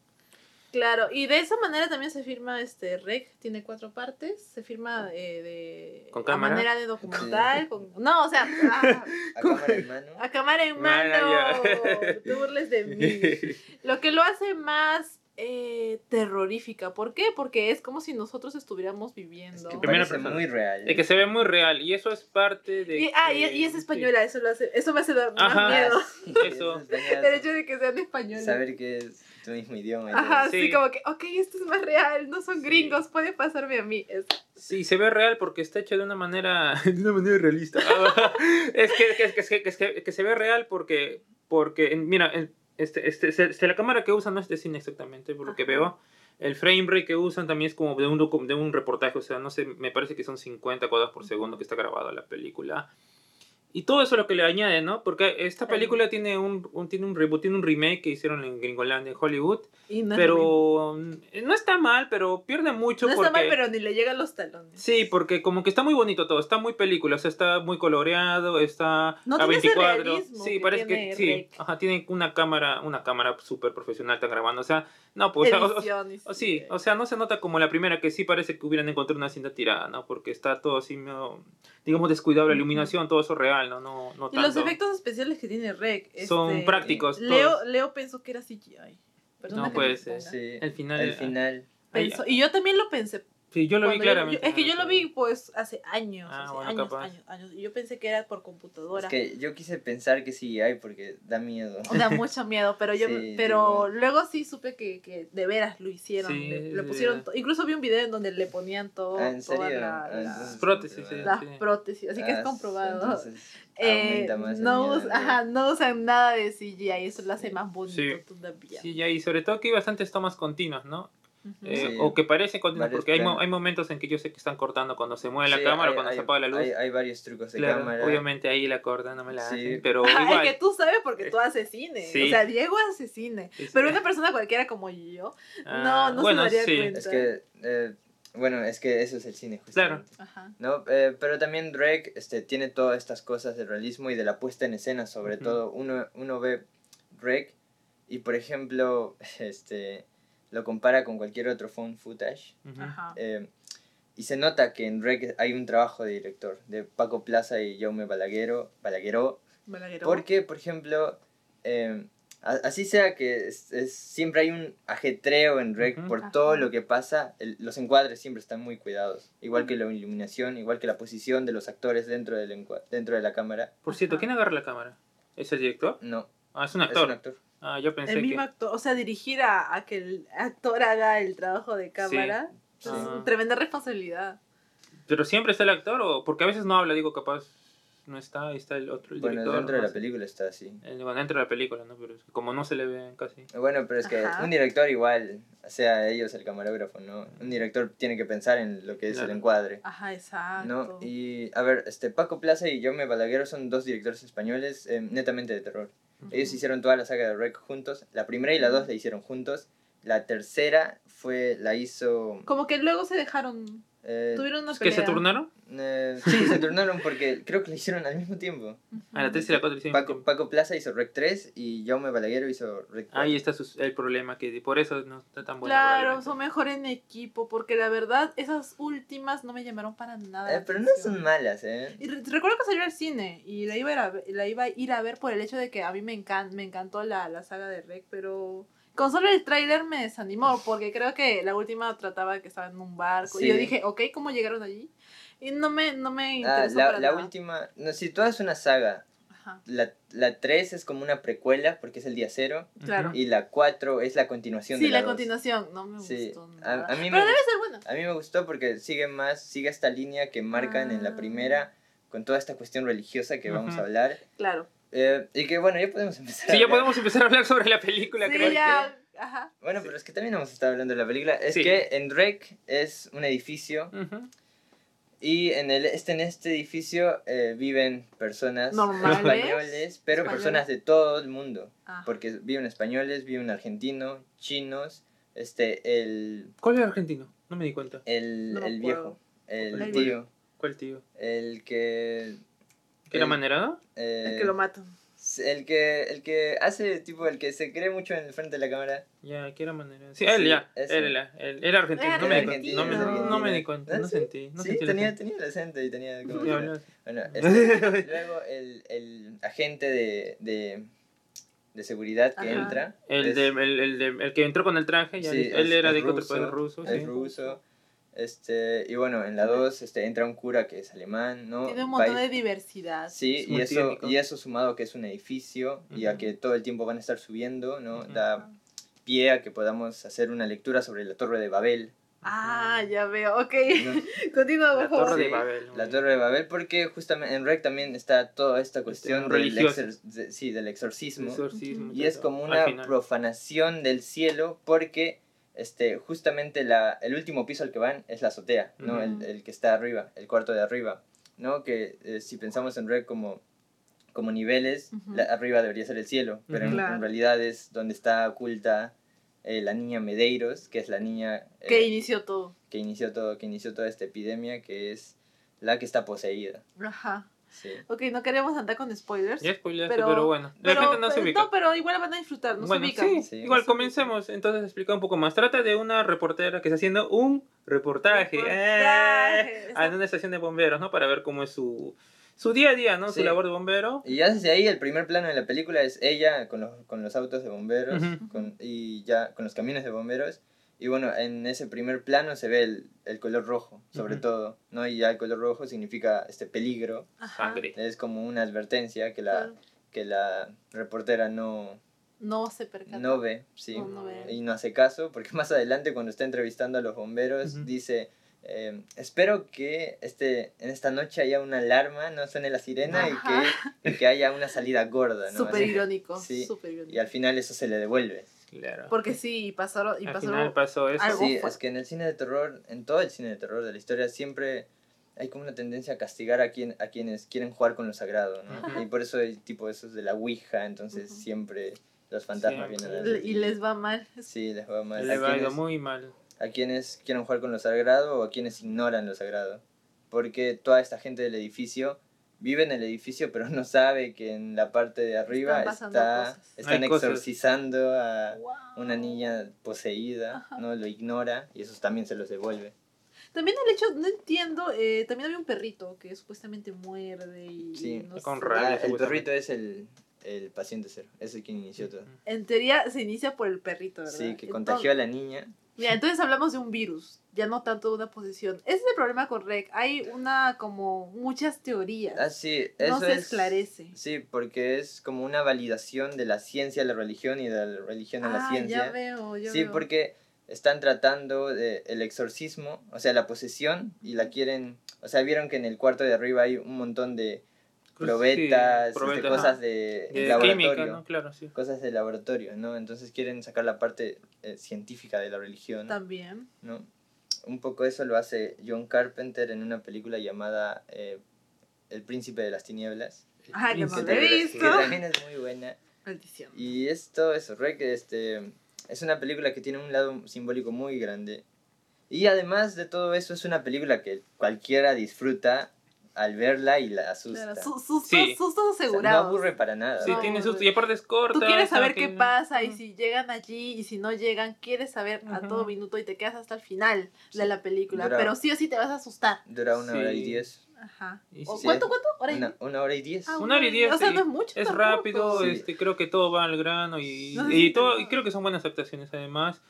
Claro, y de esa manera también se firma este Rec, tiene cuatro partes, se firma eh, de ¿Con a manera de documental, con, no, o sea, a, A cámara en mano. a cámara en Ah, mano, te burles de mí. Lo que lo hace más eh, terrorífica, ¿por qué? Porque es como si nosotros estuviéramos Es viviendo. que Primera parece persona. muy real. Es que se ve muy real y eso es parte de. Y, ah, y, es española, eso lo hace, eso me hace dar más Ajá. miedo. Sí, Eso. es español, El hecho de que sean españoles. Saber que es tu mismo idioma. Ajá, sí. Sí. como que, ok, esto es más real, no son Sí. gringos, puede pasarme a mí. Es- Sí, se ve real porque está hecho de una manera, de una manera realista. Es que, que, que, que, que, que se ve real porque, porque en- mira, en- este, este, se- se- la cámara que usan no es de cine exactamente, por lo que veo. El frame rate que usan también es como de un, de un reportaje, o sea, no sé, me parece que son 50 cuadros por segundo que está grabada la película. Y todo eso es lo que le añade, ¿no? Porque esta película tiene un, un- tiene un reboot, tiene un remake que hicieron en Gringolandia, en Hollywood. y no. Pero no está mal, pero pierde mucho No porque... está mal, pero ni le llegan los talones. Sí, porque como que está muy bonito todo, está muy película, o sea, está muy coloreado, está No a tiene ese 24. realismo Sí, parece que sí, ajá, tiene una cámara, una cámara súper profesional está grabando, o sea, no, pues o sea, o- sí, o sea, no se nota como la primera que sí parece que hubieran encontrado una cinta tirada, ¿no? Porque está todo así medio, digamos descuidado la iluminación, todo eso real, ¿no? No no Y los efectos especiales que tiene Rec Son este, prácticos, Leo, todos. Leo pensó que era CGI. Perdona No puede ser. Sí. El final El final. Pensó- y yo también lo pensé. Sí, yo lo vi cuando claramente. yo- es que yo lo vi pues hace años, Ah, hace bueno, años, capaz. años, años. Y yo pensé que era por computadora. Es que yo quise pensar que sí hay porque da miedo. Da mucho miedo, pero yo, Sí, pero luego sí supe que, que de veras lo hicieron. Sí, le, pusieron, incluso vi un video en donde le ponían todo, Ah, ¿en toda serio? la- Ah, la- entonces- Prótesis, sí, las sí. prótesis, así que es comprobado. entonces Eh, más no, miedo, us- ¿no? ajá, no usan nada de CGI, eso lo hace más bonito Sí. todavía. Sí, ya, y sobre todo que hay bastantes tomas continuas, ¿no? Eh, Sí. O que parecen continuas, Varios porque hay, mo- hay momentos en que yo sé que están cortando cuando se mueve la Sí, cámara o hay- cuando hay- se apaga la luz. Hay, hay varios trucos de Claro, cámara. obviamente ahí la cortan, no me la Sí. hacen, pero igual. es que tú sabes porque tú haces cine. Sí. O sea, Diego hace cine. Sí, sí. Pero una persona cualquiera como yo, Ah, no, no bueno, se daría sí. cuenta. Es que, eh, bueno, es que eso es el cine, Claro. justamente. Ajá. ¿no? Eh, pero también Drake este, tiene todas estas cosas del realismo y de la puesta en escena, sobre Ujú. todo. Uno, uno ve Drake y, por ejemplo, este, lo compara con cualquier otro phone footage. Eh, y se nota que en Drake hay un trabajo de director, de Paco Plaza y Jaume Balaguero, Balagueró. Balagueró. Porque, por ejemplo, eh, A- Así sea que es- es- siempre hay un ajetreo en Rec por Ajá. todo lo que pasa, el- los encuadres siempre están muy cuidados, igual que la iluminación, igual que la posición de los actores dentro, del dentro de la cámara. Por cierto. ¿quién agarra la cámara? ¿Es el director? No, Ah, es un es actor. un actor. Ah, yo pensé El que... mismo actor, o sea, dirigir a, a que el actor haga el trabajo de cámara Sí. es Ah. una tremenda responsabilidad. ¿Pero siempre está el actor o...? Porque a veces no habla, digo, capaz no está, ahí está el otro, el Bueno, director. dentro de la película está así. Bueno, dentro de la película, ¿no? Pero es que como no se le ve casi... Bueno, pero es que Ajá. un director igual, sea ellos el camarógrafo, ¿no? Un director tiene que pensar en lo que es Claro. el encuadre. Ajá, exacto. ¿no? Y a ver, este Paco Plaza y Jaume Balaguer son dos directores españoles eh, netamente de terror. Ellos hicieron toda la saga de Rec juntos. La primera y la dos la hicieron juntos. La tercera fue, la hizo... Como que luego se dejaron, eh, tuvieron una ¿Es que se turnaron? eh, sí, se turnaron porque creo que la hicieron al mismo tiempo. A la 3 y la 4 hicieron... Paco, Paco Plaza hizo Rec 3 y Jaume Balaguer hizo Rec 4. Ahí está sus- el problema, que por eso no está tan bueno. Claro, son mejor en equipo, porque la verdad, esas últimas no me llamaron para nada. Eh, pero no son malas, ¿eh? Y re- recuerdo que salió al cine y la iba, a ir a ver, la iba a ir a ver por el hecho de que a mí me, encan- me encantó la, la saga de Rec, pero con solo el tráiler me desanimó porque creo que la última trataba que estaba en un barco y yo Sí. dije, ok, ¿cómo llegaron allí? Y no me, no me Ah, interesó la, para la nada. última... No, si toda es una saga. Ajá, La, la 3 es como una precuela porque es el día cero. claro. Y la 4 es la continuación Sí, de la, la, dos. continuación, no me Sí, gustó a- nada. a mí me pero debe gustó. ser buena. A mí me gustó porque sigue más, sigue esta línea que marcan en Ah. la primera con toda esta cuestión religiosa que vamos a hablar. Claro. Eh, y que bueno, ya podemos empezar. Sí, a ya podemos empezar a hablar sobre la película, Sí, creo. ya, ajá. Bueno, pero es que también hemos estado hablando de la película. Es Sí. que en Rec es un edificio Ujú. y en, el, este, en este edificio eh, viven personas Normales. españoles, pero Españoles. personas de todo el mundo. Ajá. Porque viven españoles, viven argentinos, chinos, este, el, ¿Cuál era argentino? No me di cuenta. el, No el viejo, el El tío, ¿Cuál tío? el que... ¿Que era el- manerado? eh, El que lo matan. el que, el que hace, tipo, el que se cree mucho en el frente de la cámara. Ya, que era manerado. Sí, él Sí, ya. Él, era- él era argentino. Era no, me di argentino, cuenta. No, me, argentino. no me di cuenta. No ¿Ah, sí? sentí. No sí, sentí el tenía, tenía el acento y tenía como... Bueno, este, luego el, el agente de, de, de seguridad que Ajá. entra. El, es- de, el, el, de, el que entró con el traje, ya sí, él es- era es de otro país ruso. Es sí. ruso. Este, y bueno, en la 2 este, entra un cura que es alemán, ¿no? Tiene un montón de diversidad. Sí, Es y eso, y eso sumado a que es un edificio y a que todo el tiempo van a estar subiendo, ¿no? Da pie a que podamos hacer una lectura sobre la Torre de Babel. Ah, ya veo. Ok. ¿no? Continúa, por La. Torre de Babel. La Torre de Babel, porque justamente en Rec también está toda esta cuestión del, religiosa. exor- de- sí, del exorcismo. Exorcismo, Y es como una profanación del cielo porque este, justamente la, el último piso al que van es la azotea, ¿no? El, el que está arriba, el cuarto de arriba, ¿no? Que eh, si pensamos en Rec como, como niveles, la- arriba debería ser el cielo, pero en, Claro. en realidad es donde está oculta eh, la niña Medeiros, que es la niña eh, Que inició todo. que inició todo, que inició toda esta epidemia, que es la que está poseída. Ajá. Sí. Ok, no queremos andar con spoilers. Ya spoileaste, Pero- pero, bueno. La pero, gente no se ubica. no, pero igual van a disfrutar, no bueno, se ubican. sí, Sí. igual comencemos. Entonces explica un poco más. Trata de una reportera que está haciendo un reportaje, Reportaje, eh, en una estación de bomberos, ¿no? Para ver cómo es su, su día a día, ¿no? Sí. Su labor de bombero. Y ya desde ahí el primer plano de la película es ella con los, con los autos de bomberos con, y ya con los camiones de bomberos. Y bueno, en ese primer plano se ve el, el color rojo, sobre todo, ¿no? Y ya el color rojo significa este peligro. Sangre. Es como una advertencia que la, Claro. que la reportera no, No se percata. no ve, sí. No, no ve. Y no hace caso, porque más adelante cuando está entrevistando a los bomberos dice... eh, espero que este, en esta noche haya una alarma, no suene la sirena y que, y que haya una salida gorda. ¿no? Súper Así. irónico. Sí, súper irónico. Y al final eso se le devuelve. Claro. Porque sí, y pasaron. Y Al final pasó eso. algo Sí, fue- es que en el cine de terror, en todo el cine de terror de la historia, siempre hay como una tendencia a castigar a, quien, a quienes quieren jugar con lo sagrado, ¿no? Ajá. Y por eso hay tipo esos de la Ouija, entonces siempre los fantasmas Siempre. vienen a y les va mal. Sí, les va mal. Le a, va quienes, muy mal. a quienes quieren jugar con lo sagrado o a quienes ignoran lo sagrado. Porque toda esta gente del edificio vive en el edificio pero no sabe que en la parte de arriba Están está, están Hay cosas. exorcizando a Wow. una niña poseída, Ajá. ¿no? Lo ignora y eso también se los devuelve. También el hecho, no entiendo, eh, también había un perrito que supuestamente muerde y. Sí, no con sé. rabia. Ah, el perrito es el, el paciente cero. Es quien inició todo. En teoría se inicia por el perrito, ¿verdad? Sí, que Entonces- contagió a la niña. Mira, entonces hablamos de un virus, ya no tanto de una posesión. Ese es el problema con Rec. Hay una, como, muchas teorías. Ah, sí, no eso se es... esclarece. Sí, porque es como una validación de la ciencia a la religión y de la religión a la ah, ciencia. ya veo, ya Sí, veo. porque están tratando de el exorcismo, o sea, la posesión, y la quieren, o sea, vieron que en el cuarto de arriba hay un montón de probetas, este, probetas, cosas de, de laboratorio, química, ¿no? Claro, sí. cosas de laboratorio, ¿no? Entonces quieren sacar la parte eh, científica de la religión, También. ¿no? Un poco eso lo hace John Carpenter en una película llamada eh, El Príncipe de las Tinieblas, Ah, que visto. que también es muy buena. Maldición. Y esto, eso, Rec, este, es una película que tiene un lado simbólico muy grande. Y además de todo eso, es una película que cualquiera disfruta al verla y la asusta. Claro, su- sustos, Sí. sustos O sea, no aburre para nada. Sí, No, tiene susto. Y aparte es corta. Tú quieres saber qué pasa y si llegan allí y si no llegan, quieres saber a todo minuto y te quedas hasta el final de la película. Dura- Pero sí o sí te vas a asustar. Dura una hora y Sí. diez. Ajá. Y ¿O sí. ¿Cuánto, cuánto? ¿Hora y Una, una hora y diez. Ah, Una hora y diez. O sea, sí. no es mucho. Es tampoco. rápido, Sí. este, creo que todo va al grano y, No sé y si todo, y creo que son buenas adaptaciones además.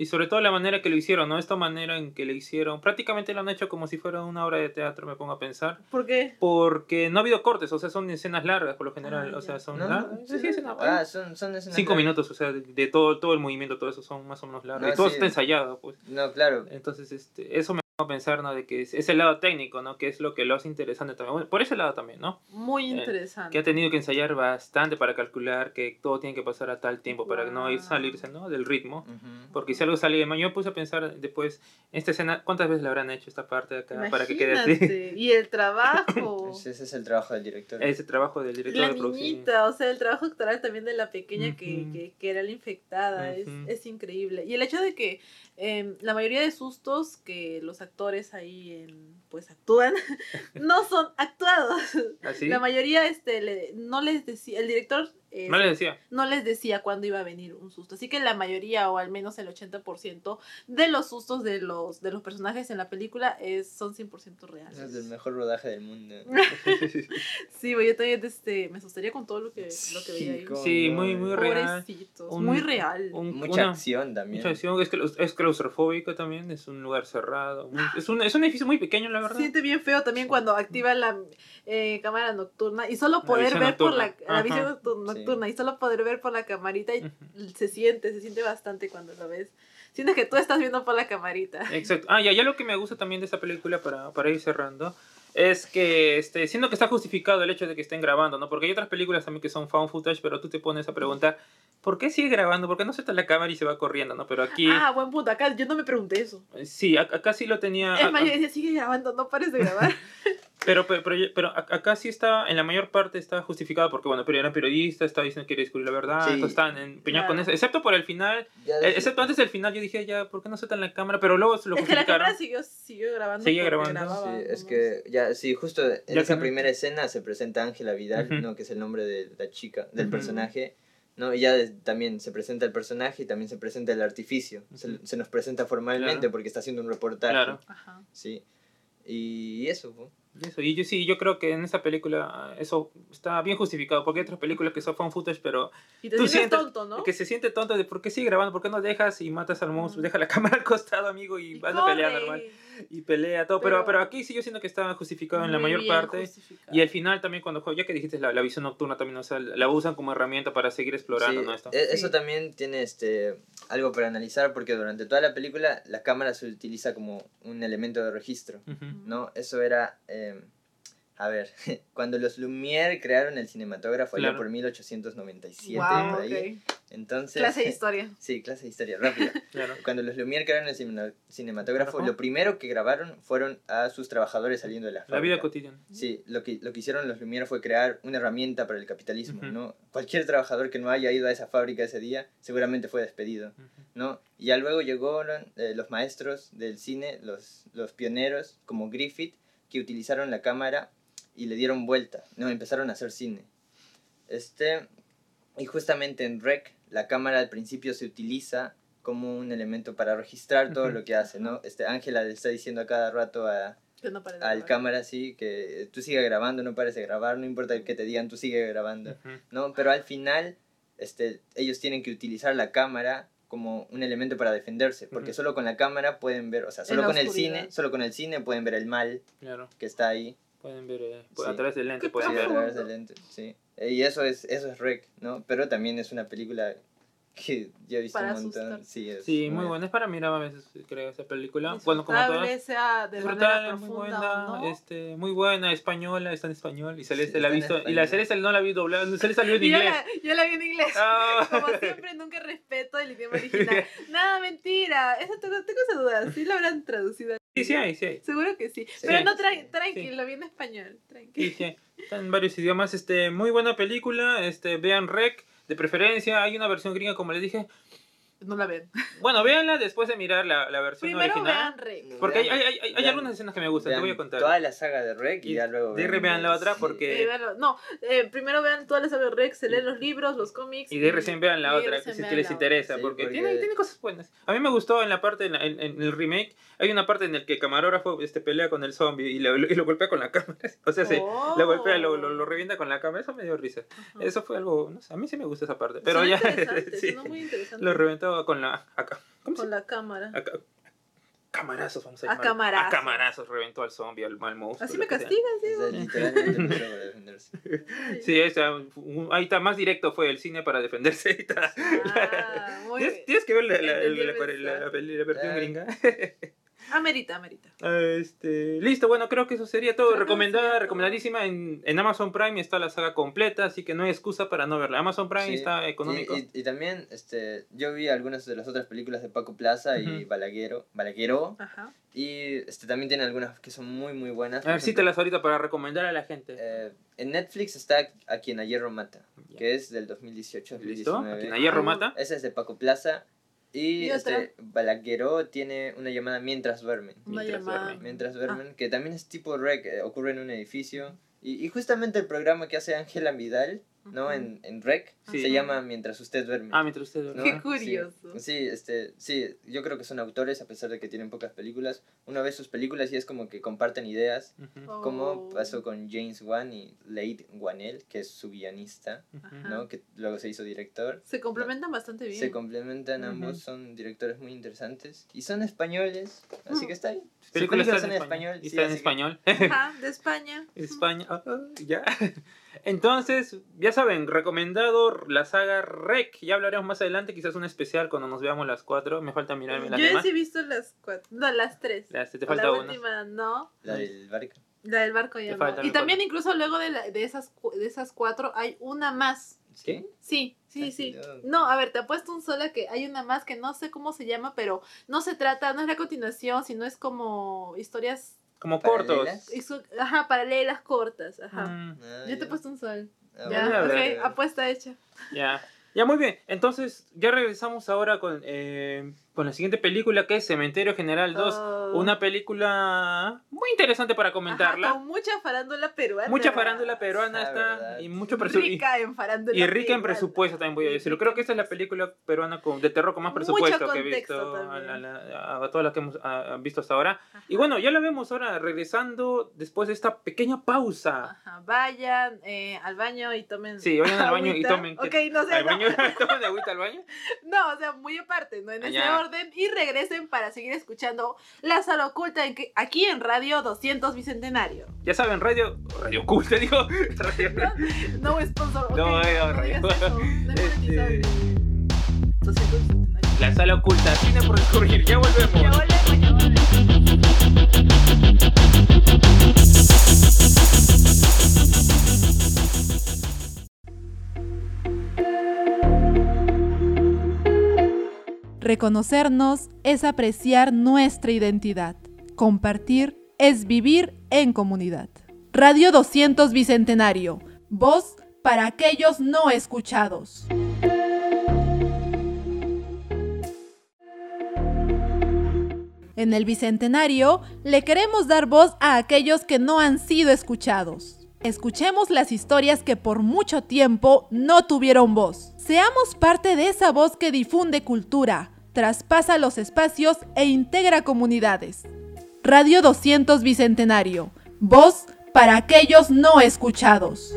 Y sobre todo la manera que lo hicieron, ¿no? Esta manera en que lo hicieron. Prácticamente lo han hecho como si fuera una obra de teatro, me pongo a pensar. ¿Por qué? Porque no ha habido cortes, o sea, son escenas largas por lo general. Ah, o sea, son No, largas. Sí, sí, escenas- Ah, son, son escenas Cinco largas. minutos, o sea, de, todo, todo el movimiento, todo eso son más o menos largas. No, y todo sí. está ensayado, pues. No, claro. Entonces, este, eso me pensar, ¿no? De que es, es el lado técnico, ¿no? Que es lo que lo hace interesante también. Bueno, por ese lado también, ¿no? Muy Eh, interesante. Que ha tenido que ensayar bastante para calcular que todo tiene que pasar a tal tiempo para no ir salirse, ¿no? Del ritmo. Ujú. Porque si algo sale de mal, yo puse a pensar después, esta escena, ¿cuántas veces le habrán hecho esta parte de acá para que quede así? Imagínate. Y el trabajo. Pues ese es el trabajo del director. Ese trabajo del director La de producción. niñita, o sea, el trabajo actoral también de la pequeña que, Ujú. que, que era la infectada, es, Ujú. es increíble. Y el hecho de que em, la mayoría de sustos que los actores ahí en, pues actúan, no son actuados. ¿Así? La mayoría este, le- no les decía, el director eh, No le decía. no les decía cuándo iba a venir un susto. Así que la mayoría, o al menos el 80% de los sustos de los, de los personajes en la película es, son 100% reales. Es el mejor rodaje del mundo. Sí, güey, yo también este, me asustaría con todo lo que, lo que veía ahí. Sí, muy, eh. muy real. Pobrecitos, Un- muy real. un- Mucha una- acción también. Mucha acción, es, es claustrofóbico también, es un lugar cerrado. muy- es, un, es un edificio muy pequeño, la verdad. Siente bien feo también cuando activa la eh, cámara nocturna y solo poder ver por la, nocturna. la visión noctu- Sí. nocturna y solo poder ver por la camarita y Ujú. se siente, se siente bastante cuando lo ves. Sientes que tú estás viendo por la camarita. Exacto. Ah, ya, ya lo que me gusta también de esta película, para, para ir cerrando, es que, este, siendo que está justificado el hecho de que estén grabando, ¿no? Porque hay otras películas también que son found footage, pero tú te pones a preguntar, ¿por qué sigue grabando? ¿Por qué no suelta la cámara y se va corriendo, no? Pero aquí, Ah, buen punto. Acá yo no me pregunté eso. sí, acá sí lo tenía... Es más, yo decía, sigue grabando, no pares de grabar. Pero, pero, pero, acá sí está, en la mayor parte está justificado porque, bueno, pero era periodista, estaba diciendo que quería descubrir la verdad, Sí. entonces estaban empeñados con Claro. eso, excepto por el final, eh, excepto antes del final, yo dije, ya, ¿por qué no sueltan la cámara? Pero luego se lo es que la justificaron. cámara siguió, siguió grabando. Sigue grabando. grababa Sí, es que ya, sí, justo en Ya esa que- primera escena se presenta Ángela Vidal, Ujú. ¿no? Que es el nombre de la chica, del Ujú. personaje, ¿no? Y ya des- también se presenta el personaje y también se presenta el artificio. Se, Ujú. se nos presenta formalmente Claro. porque está haciendo un reportaje. Claro. Ajá. Sí. Y eso, ¿no? Eso, y yo sí, yo creo que en esa película eso está bien justificado, porque hay otras películas que son found footage, pero Y te Tú sientes tonto, ¿no? que se siente tonto de por qué sigue grabando, por qué no dejas y matas al monstruo, Mm. deja la cámara al costado, amigo, y, Y vas a pelear normal, y pelea todo, pero, Pero- pero aquí sí yo siento que está justificado en la mayor parte, justificado. y al final también cuando juega, ya que dijiste la, la visión nocturna también, o sea, la usan como herramienta para seguir explorando, Sí, ¿no? Esto. e- Eso Sí. también tiene este algo para analizar porque durante toda la película la cámara se utiliza como un elemento de registro. ¿no? Eso era, eh, a ver, cuando los Lumière crearon el cinematógrafo allá Claro. por 1897, Wow, por ahí. ok. Entonces, Clase de historia. sí, clase de historia, rápida. Claro. Cuando los Lumière crearon el cinema- cinematógrafo, lo primero que grabaron fueron a sus trabajadores saliendo de la fábrica. La vida cotidiana. Sí, lo que, lo que hicieron los Lumière fue crear una herramienta para el capitalismo, Ujú. ¿no? Cualquier trabajador que no haya ido a esa fábrica ese día seguramente fue despedido, Ujú. ¿no? Y ya luego llegaron eh, los maestros del cine, los, los pioneros como Griffith, que utilizaron la cámara y le dieron vuelta, ¿no? Empezaron a hacer cine. Este, y justamente en Rec, la cámara al principio se utiliza como un elemento para registrar todo lo que hace, ¿no? Este, Ángela le está diciendo a cada rato a, no al cámara así, que tú sigue grabando, no pares de grabar, no importa que te digan, tú sigue grabando, Ujú. ¿no? Pero al final, este, ellos tienen que utilizar la cámara como un elemento para defenderse, porque Ujú. solo con la cámara pueden ver, o sea, solo con el oscuridad. cine, solo con el cine pueden ver el mal Claro. que está ahí, Pueden ver eh, Sí. a través del lente. Pueden sí, ver. a través del lente, sí. Eh, Y eso es, eso es Rec, ¿no? Pero también es una película que yo he visto Para un montón. asustar. Sí, es Sí, muy buena. Es para mirar a veces, creo, esa película. Bueno, como todas. sea de manera Disfrutable, muy profunda buena, no. este, muy buena, española, está en español. Y Celeste Sí, la ha visto. Y la. Celeste no la vi doblada. Celeste salió en Y yo, inglés. la, yo la vi en inglés. Ah. Como siempre, nunca respeto el idioma original. Nada, mentira. Eso tengo, tengo esa duda. ¿Sí lo habrán traducido? Sí, sí hay, sí hay. Seguro que sí. Sí. Pero no, tra Sí. tranquilo, lo vi en español. Sí, Tranquilo. sí. Está en varios idiomas. Este, muy buena película. Este, vean Rec, de preferencia. Hay una versión gringa, como les dije. No la ven. Bueno, véanla después de mirar la, la versión Primero original. vean Rec. Porque hay, hay, hay, hay Vean- algunas escenas que me gustan, te Vean voy a contar. Toda la saga de Rec y, Y ya luego. de ahí vean la otra porque- Eh, no, eh, primero vean todas las saga de Rec, se leen los libros, los cómics. Y de recién vean la otra, que si vean que les la interesa, Sí, porque, porque- Tiene, tiene cosas buenas. A mí me gustó en la parte, en, la- en- en el remake, hay una parte en la que el camarógrafo este, pelea con el zombie y lo, y lo golpea con la cámara. O sea, se, Oh. lo golpea, lo, lo, lo revienta con la cámara, eso me dio risa. Eso fue algo, no sé, a mí sí me gusta esa parte, pero ya... interesante, sí, muy interesante. lo reventó con la... Acá, ¿Cómo se Con la cámara. Acá, camarazos, vamos a A llamar. camarazos. A camarazos reventó al zombie, al mal monstruo. Así me defenderse. Sí, o sea, un- ahí está, más directo fue el cine para defenderse. Ahí está. Ah, muy tienes, bien. tienes que ver la, la, la- la- la- mensaje. la peli- la versión gringa. Amerita, amerita. Este, listo, bueno, creo que eso sería todo. Recomendada, recomendadísima. En, en Amazon Prime está la saga completa, así que no hay excusa para no verla. Amazon Prime Sí, está económico. Y, y- y también este, yo vi algunas de las otras películas de Paco Plaza y Ujú. Balaguero, Balaguero Ajá. y este, también tiene algunas que son muy muy buenas. a Por ver, ejemplo, cítalas ahorita para recomendar a la gente. eh, en Netflix está A quien a hierro mata, Ya. que es del 2018 ¿Listo? 2019. Aquí en Hierro Mata. Ese es de Paco Plaza. Y, este, Balagueró tiene una llamada Mientras duermen. Una Mientras llamada. duermen. Mientras Ah. duermen, que también es tipo rec, eh, ocurre en un edificio. Y, y justamente el programa que hace Ángela Vidal, ¿no? En, en rec, Sí. se llama Mientras usted duerme. Ah, mientras usted duerme. ¿no? Qué Sí. curioso. Sí, este, sí, yo creo que son autores a pesar de que tienen pocas películas. Uno ve sus películas y es como que comparten ideas, Ujú, como Oh. pasó con James Wan y Leigh Whannell, que es su guionista. ¿no? Que luego se hizo director. Se complementan bastante bien. Se complementan Ujú. ambos, son directores muy interesantes y son españoles, así Mm. que está bien. Películas son en en español. español. Y sí, está en así que- español. Ajá, de España. España. ah, ya. Entonces, ya saben, recomendado la saga Rec. Ya hablaremos más adelante, quizás un especial cuando nos veamos las cuatro. Me falta mirarme las Yo demás. sí he visto las cuatro. No, las tres. Las- te la falta una. última no. La del barco. La del barco ya no. falta Y la también cuatro. incluso luego de, la- de, esas, cu- de esas cuatro hay una más. ¿Qué? Sí, sí, sí. no. No, a ver, te apuesto un sola que hay una más que no sé cómo se llama, pero no se trata, no es la continuación, sino es como historias, Como cortos. ¿Paralelas? hizo- ajá, paralelas cortas, ajá. Mm, Ah, Yo te he puesto un sol. Ah, Ya, ok, ver. apuesta hecha. ya. Ya, muy bien. Entonces, ya regresamos ahora con, eh, con la siguiente película que es Cementerio General 2. Oh. Una película muy interesante para comentarla. Ajá, con mucha farándula peruana. Mucha farándula peruana Ah, está y mucho presupuesto. Rica en farándula Y rica en peruana. presupuesto también voy a Y decirlo. Creo en que esta es la película peruana con, de terror con más Mucho presupuesto que he visto a, la- a- a todas las que hemos a- a visto hasta ahora. Ajá. Y bueno, ya la vemos ahora regresando después de esta pequeña pausa. Ajá, vayan eh, al baño y tomen. Sí, vayan al baño y agüita. tomen. Ok, no sé. al no. baño, tomen agüita al baño. No, o sea, muy aparte, no en Ah, ese Y regresen para seguir escuchando La Sala Oculta aquí en Radio 200 Bicentenario. Ya saben, radio, radio culta, digo. Radio, No sponsor. ok, No, eh, no radio. digas eso, no es Este, monetizable. 200 Bicentenario. la sala oculta, cine por volvemos. Ya volvemos, ya volvemos. Reconocernos es apreciar nuestra identidad. Compartir es vivir en comunidad. Radio 200 Bicentenario. Voz para aquellos no escuchados. En el Bicentenario le queremos dar voz a aquellos que no han sido escuchados. Escuchemos las historias que por mucho tiempo no tuvieron voz. Seamos parte de esa voz que difunde cultura, traspasa los espacios e integra comunidades. Radio 200 Bicentenario. Voz para aquellos no escuchados.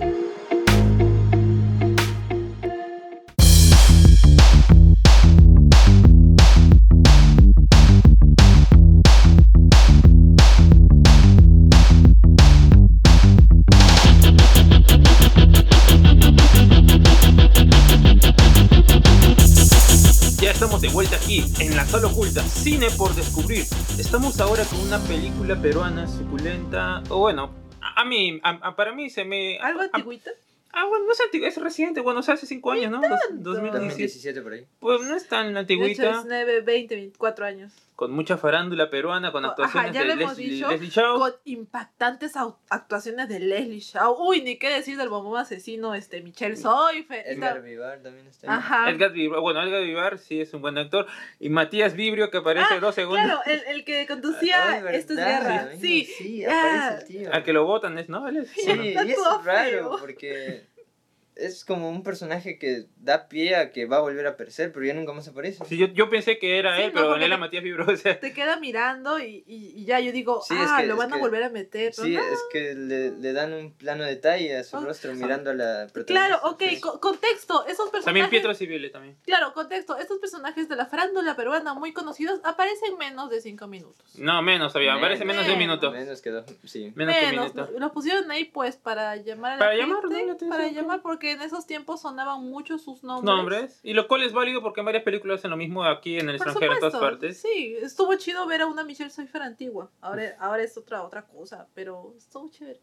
Aquí, en la sala oculta, cine por descubrir. Estamos ahora con una película peruana suculenta, o bueno, a, a mí, a- a- para mí se me... ¿Algo a- antiguito? Ah, bueno, no es antiguo, es reciente, bueno, o sea, hace 5 años, ¿no? Dos- 2017. 2017 por ahí. Pues no es tan antigüita, 19, 20, 24 años. Con mucha farándula peruana, con Ajá, actuaciones ya de lo hemos Leslie, dicho, Leslie Shaw. Con impactantes actuaciones de Leslie Shaw. Uy, ni qué decir del bombón asesino, este, Michelle Soife. Edgar Vivar también está ahí. Ajá. Edgar Vivar, bueno, Edgar Vivar sí es un buen actor. Y Matías Vibrio, que aparece Ah, dos segundos. Claro, el, el que conducía Esto es. Guerra. Sí, sí, aparece el tío. Al que lo votan es, ¿no? Él es. Sí, bueno. Y es raro porque es como un personaje que da pie a que va a volver a aparecer, pero ya nunca más aparece. Sí, yo, yo pensé que era Sí, él, no, pero te- Matías Vibrio. O sea, te queda mirando y, y, y ya yo digo, Sí, es ah, que- lo van a que- volver a meter. pero Sí, no. es que le, le dan un plano detalle a su Oh, rostro mirando a la protagonista. Claro, ok, Sí. co- contexto. Esos personajes. también Pietro Civile también. Claro, contexto. Estos personajes de la farándula peruana muy conocidos aparecen menos de 5 minutos. No, menos todavía, parece menos de un Menos. minuto. Menos que dos, sí. Menos que un Menos, minuto. los pusieron ahí pues para llamar a la Para gente, llamar, ¿no? Para llamar porque en esos tiempos sonaban mucho sus nombres. Nombres. Y lo cual es válido porque en varias películas hacen lo mismo aquí en el Por extranjero, en todas supuesto, partes. Sí, estuvo chido ver a una Michelle Pfeiffer antigua. Ahora, ahora es otra otra cosa, pero estuvo chévere.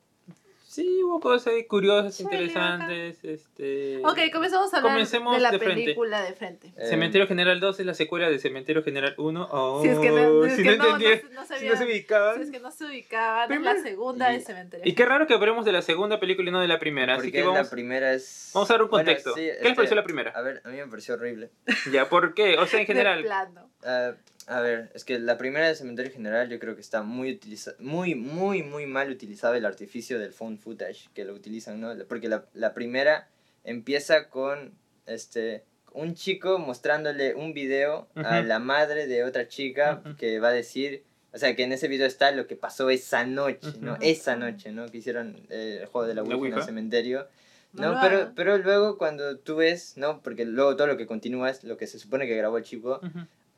Sí, hubo cosas ahí curiosas, Sí, interesantes. Este... Ok, comenzamos a hablar Comencemos de la de película de frente. Eh, Cementerio General 2 es la secuela de Cementerio General 1. Oh, Si es que no, si es si que no no, entendía- no si no se ubicaban. Si es que no se ubicaban, es la segunda y- de Cementerio. Y qué raro que hablemos de la segunda película y no de la primera. Así Porque que vamos, la primera es... vamos a dar un Bueno, contexto. sí, ¿Qué es les pareció la primera? A ver, a mí me pareció horrible. Ya, ¿por qué? O sea, en De general. plano. Ah, a ver, es que la primera de Cementerio General yo creo que está muy utiliza muy, muy, muy mal utilizado el artificio del phone footage que lo utilizan, ¿no? Porque la, la primera empieza con este un chico mostrándole un video a Ujú. la madre de otra chica Ujú. que va a decir, o sea, que en ese video está lo que pasó esa noche, ¿no? Ujú. Esa noche, ¿no? Que hicieron eh, el juego de la La Ouija en el cementerio. No No, pero, pero luego cuando tú ves, ¿no? Porque luego todo lo que continúa es lo que se supone que grabó el chico,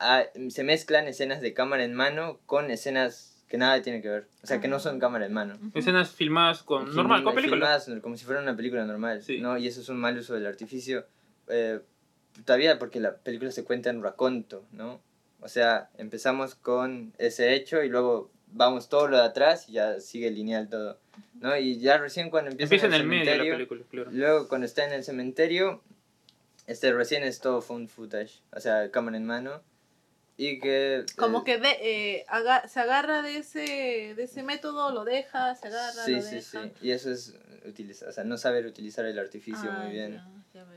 Ujú. ah, se mezclan escenas de cámara en mano con escenas que nada tienen que ver. O sea, que no son cámara en mano. Escenas filmadas con. Film- normal, con película. filmadas como si fuera una película normal, Sí. ¿no? Y eso es un mal uso del artificio. eh, todavía porque la película se cuenta en raconto, ¿no? O sea, empezamos con ese hecho y luego vamos todo lo de atrás y ya sigue lineal todo, ¿no? Y ya recién cuando empieza, Empieza en el medio de la película, claro. Luego, cuando está en el cementerio, este recién es todo phone footage, o sea, cámara en mano. Y que. Como eh, que de, eh, aga- se agarra de ese, de ese método, lo deja, se agarra, Sí, lo sí, deja. sí. Y eso es utilizar, o sea, no saber utilizar el artificio Ah, muy bien. ya.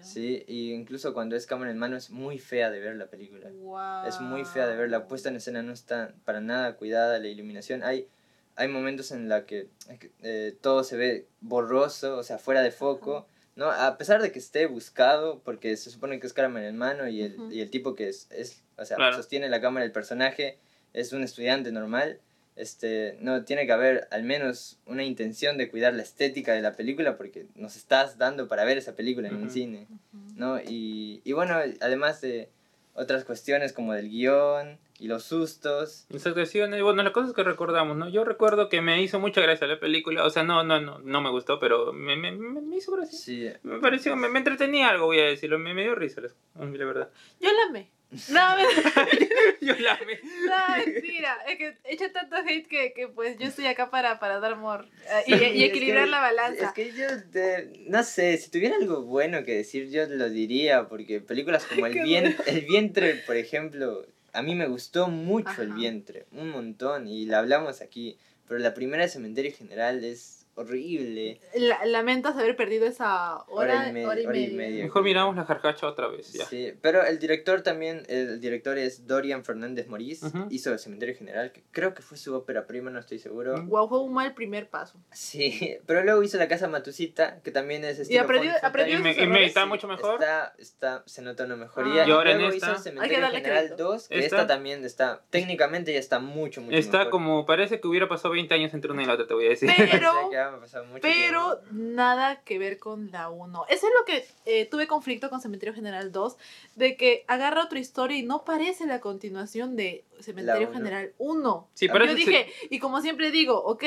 Sí, y incluso cuando es cámara en mano es muy fea de ver la película. Guau. Es muy fea de ver, la puesta en escena no está para nada cuidada, la iluminación. Hay, hay momentos en la que eh, todo se ve borroso, o sea, fuera de foco. ¿No? A pesar de que esté buscado, porque se supone que es cámara en mano y el, y el tipo que es, es o sea, Claro. sostiene la cámara, el personaje, es un estudiante normal, este, no, tiene que haber al menos una intención de cuidar la estética de la película porque nos estás dando para ver esa película en un cine. ¿no? Y, y bueno, además de otras cuestiones como del guion y los sustos. Las actuaciones, bueno, las cosas que recordamos, ¿no? Yo recuerdo que me hizo mucha gracia la película, o sea, no, no, no, no me gustó, pero me, me, me me hizo gracia. Sí, Me pareció, me, me entretenía algo, voy a decirlo, me, me dio risa, la, la verdad. Yo la amé. No, Yo la no, mentira. Es que he hecho tanto hate que, que pues yo estoy acá para, para dar amor eh, y, y Es equilibrar que- la balanza. Es que yo, de- no sé, si tuviera algo bueno que decir, yo lo diría, porque películas como El, Qué Vien- el Vientre, por ejemplo, a mí me gustó mucho El Ajá. Vientre, un montón, y la hablamos aquí, pero la primera de Cementerio General es horrible. La- lamentas haber perdido esa hora, Hora y me- hora y hora y media. media. Mejor miramos la carcacha otra vez, ya. Sí, pero el director también, el director es Dorian Fernández Morís, hizo El Cementerio General, que creo que fue su ópera prima, no estoy seguro. Guau, fue un mal primer paso. Sí, pero luego hizo La Casa Matusita, que también es estilo aprendió- aprendió Y footage. me, y me errores, está sí. mucho mejor. Está, está, se nota una mejoría. Ah. Y ahora en Luego esta- hizo Hay que Cementerio darle General crédito. 2, que Esta- esta también está, técnicamente ya está mucho, mucho Está mejor. como, parece que hubiera pasado 20 años entre una y la otra, te voy a decir. Pero- Ha pasado mucho Pero tiempo. nada que ver con la 1. Eso es lo que eh, tuve conflicto con Cementerio General 2, de que agarra otra historia y no parece la continuación de Cementerio uno. General 1. Sí, Yo parece dije, y como siempre digo, ok,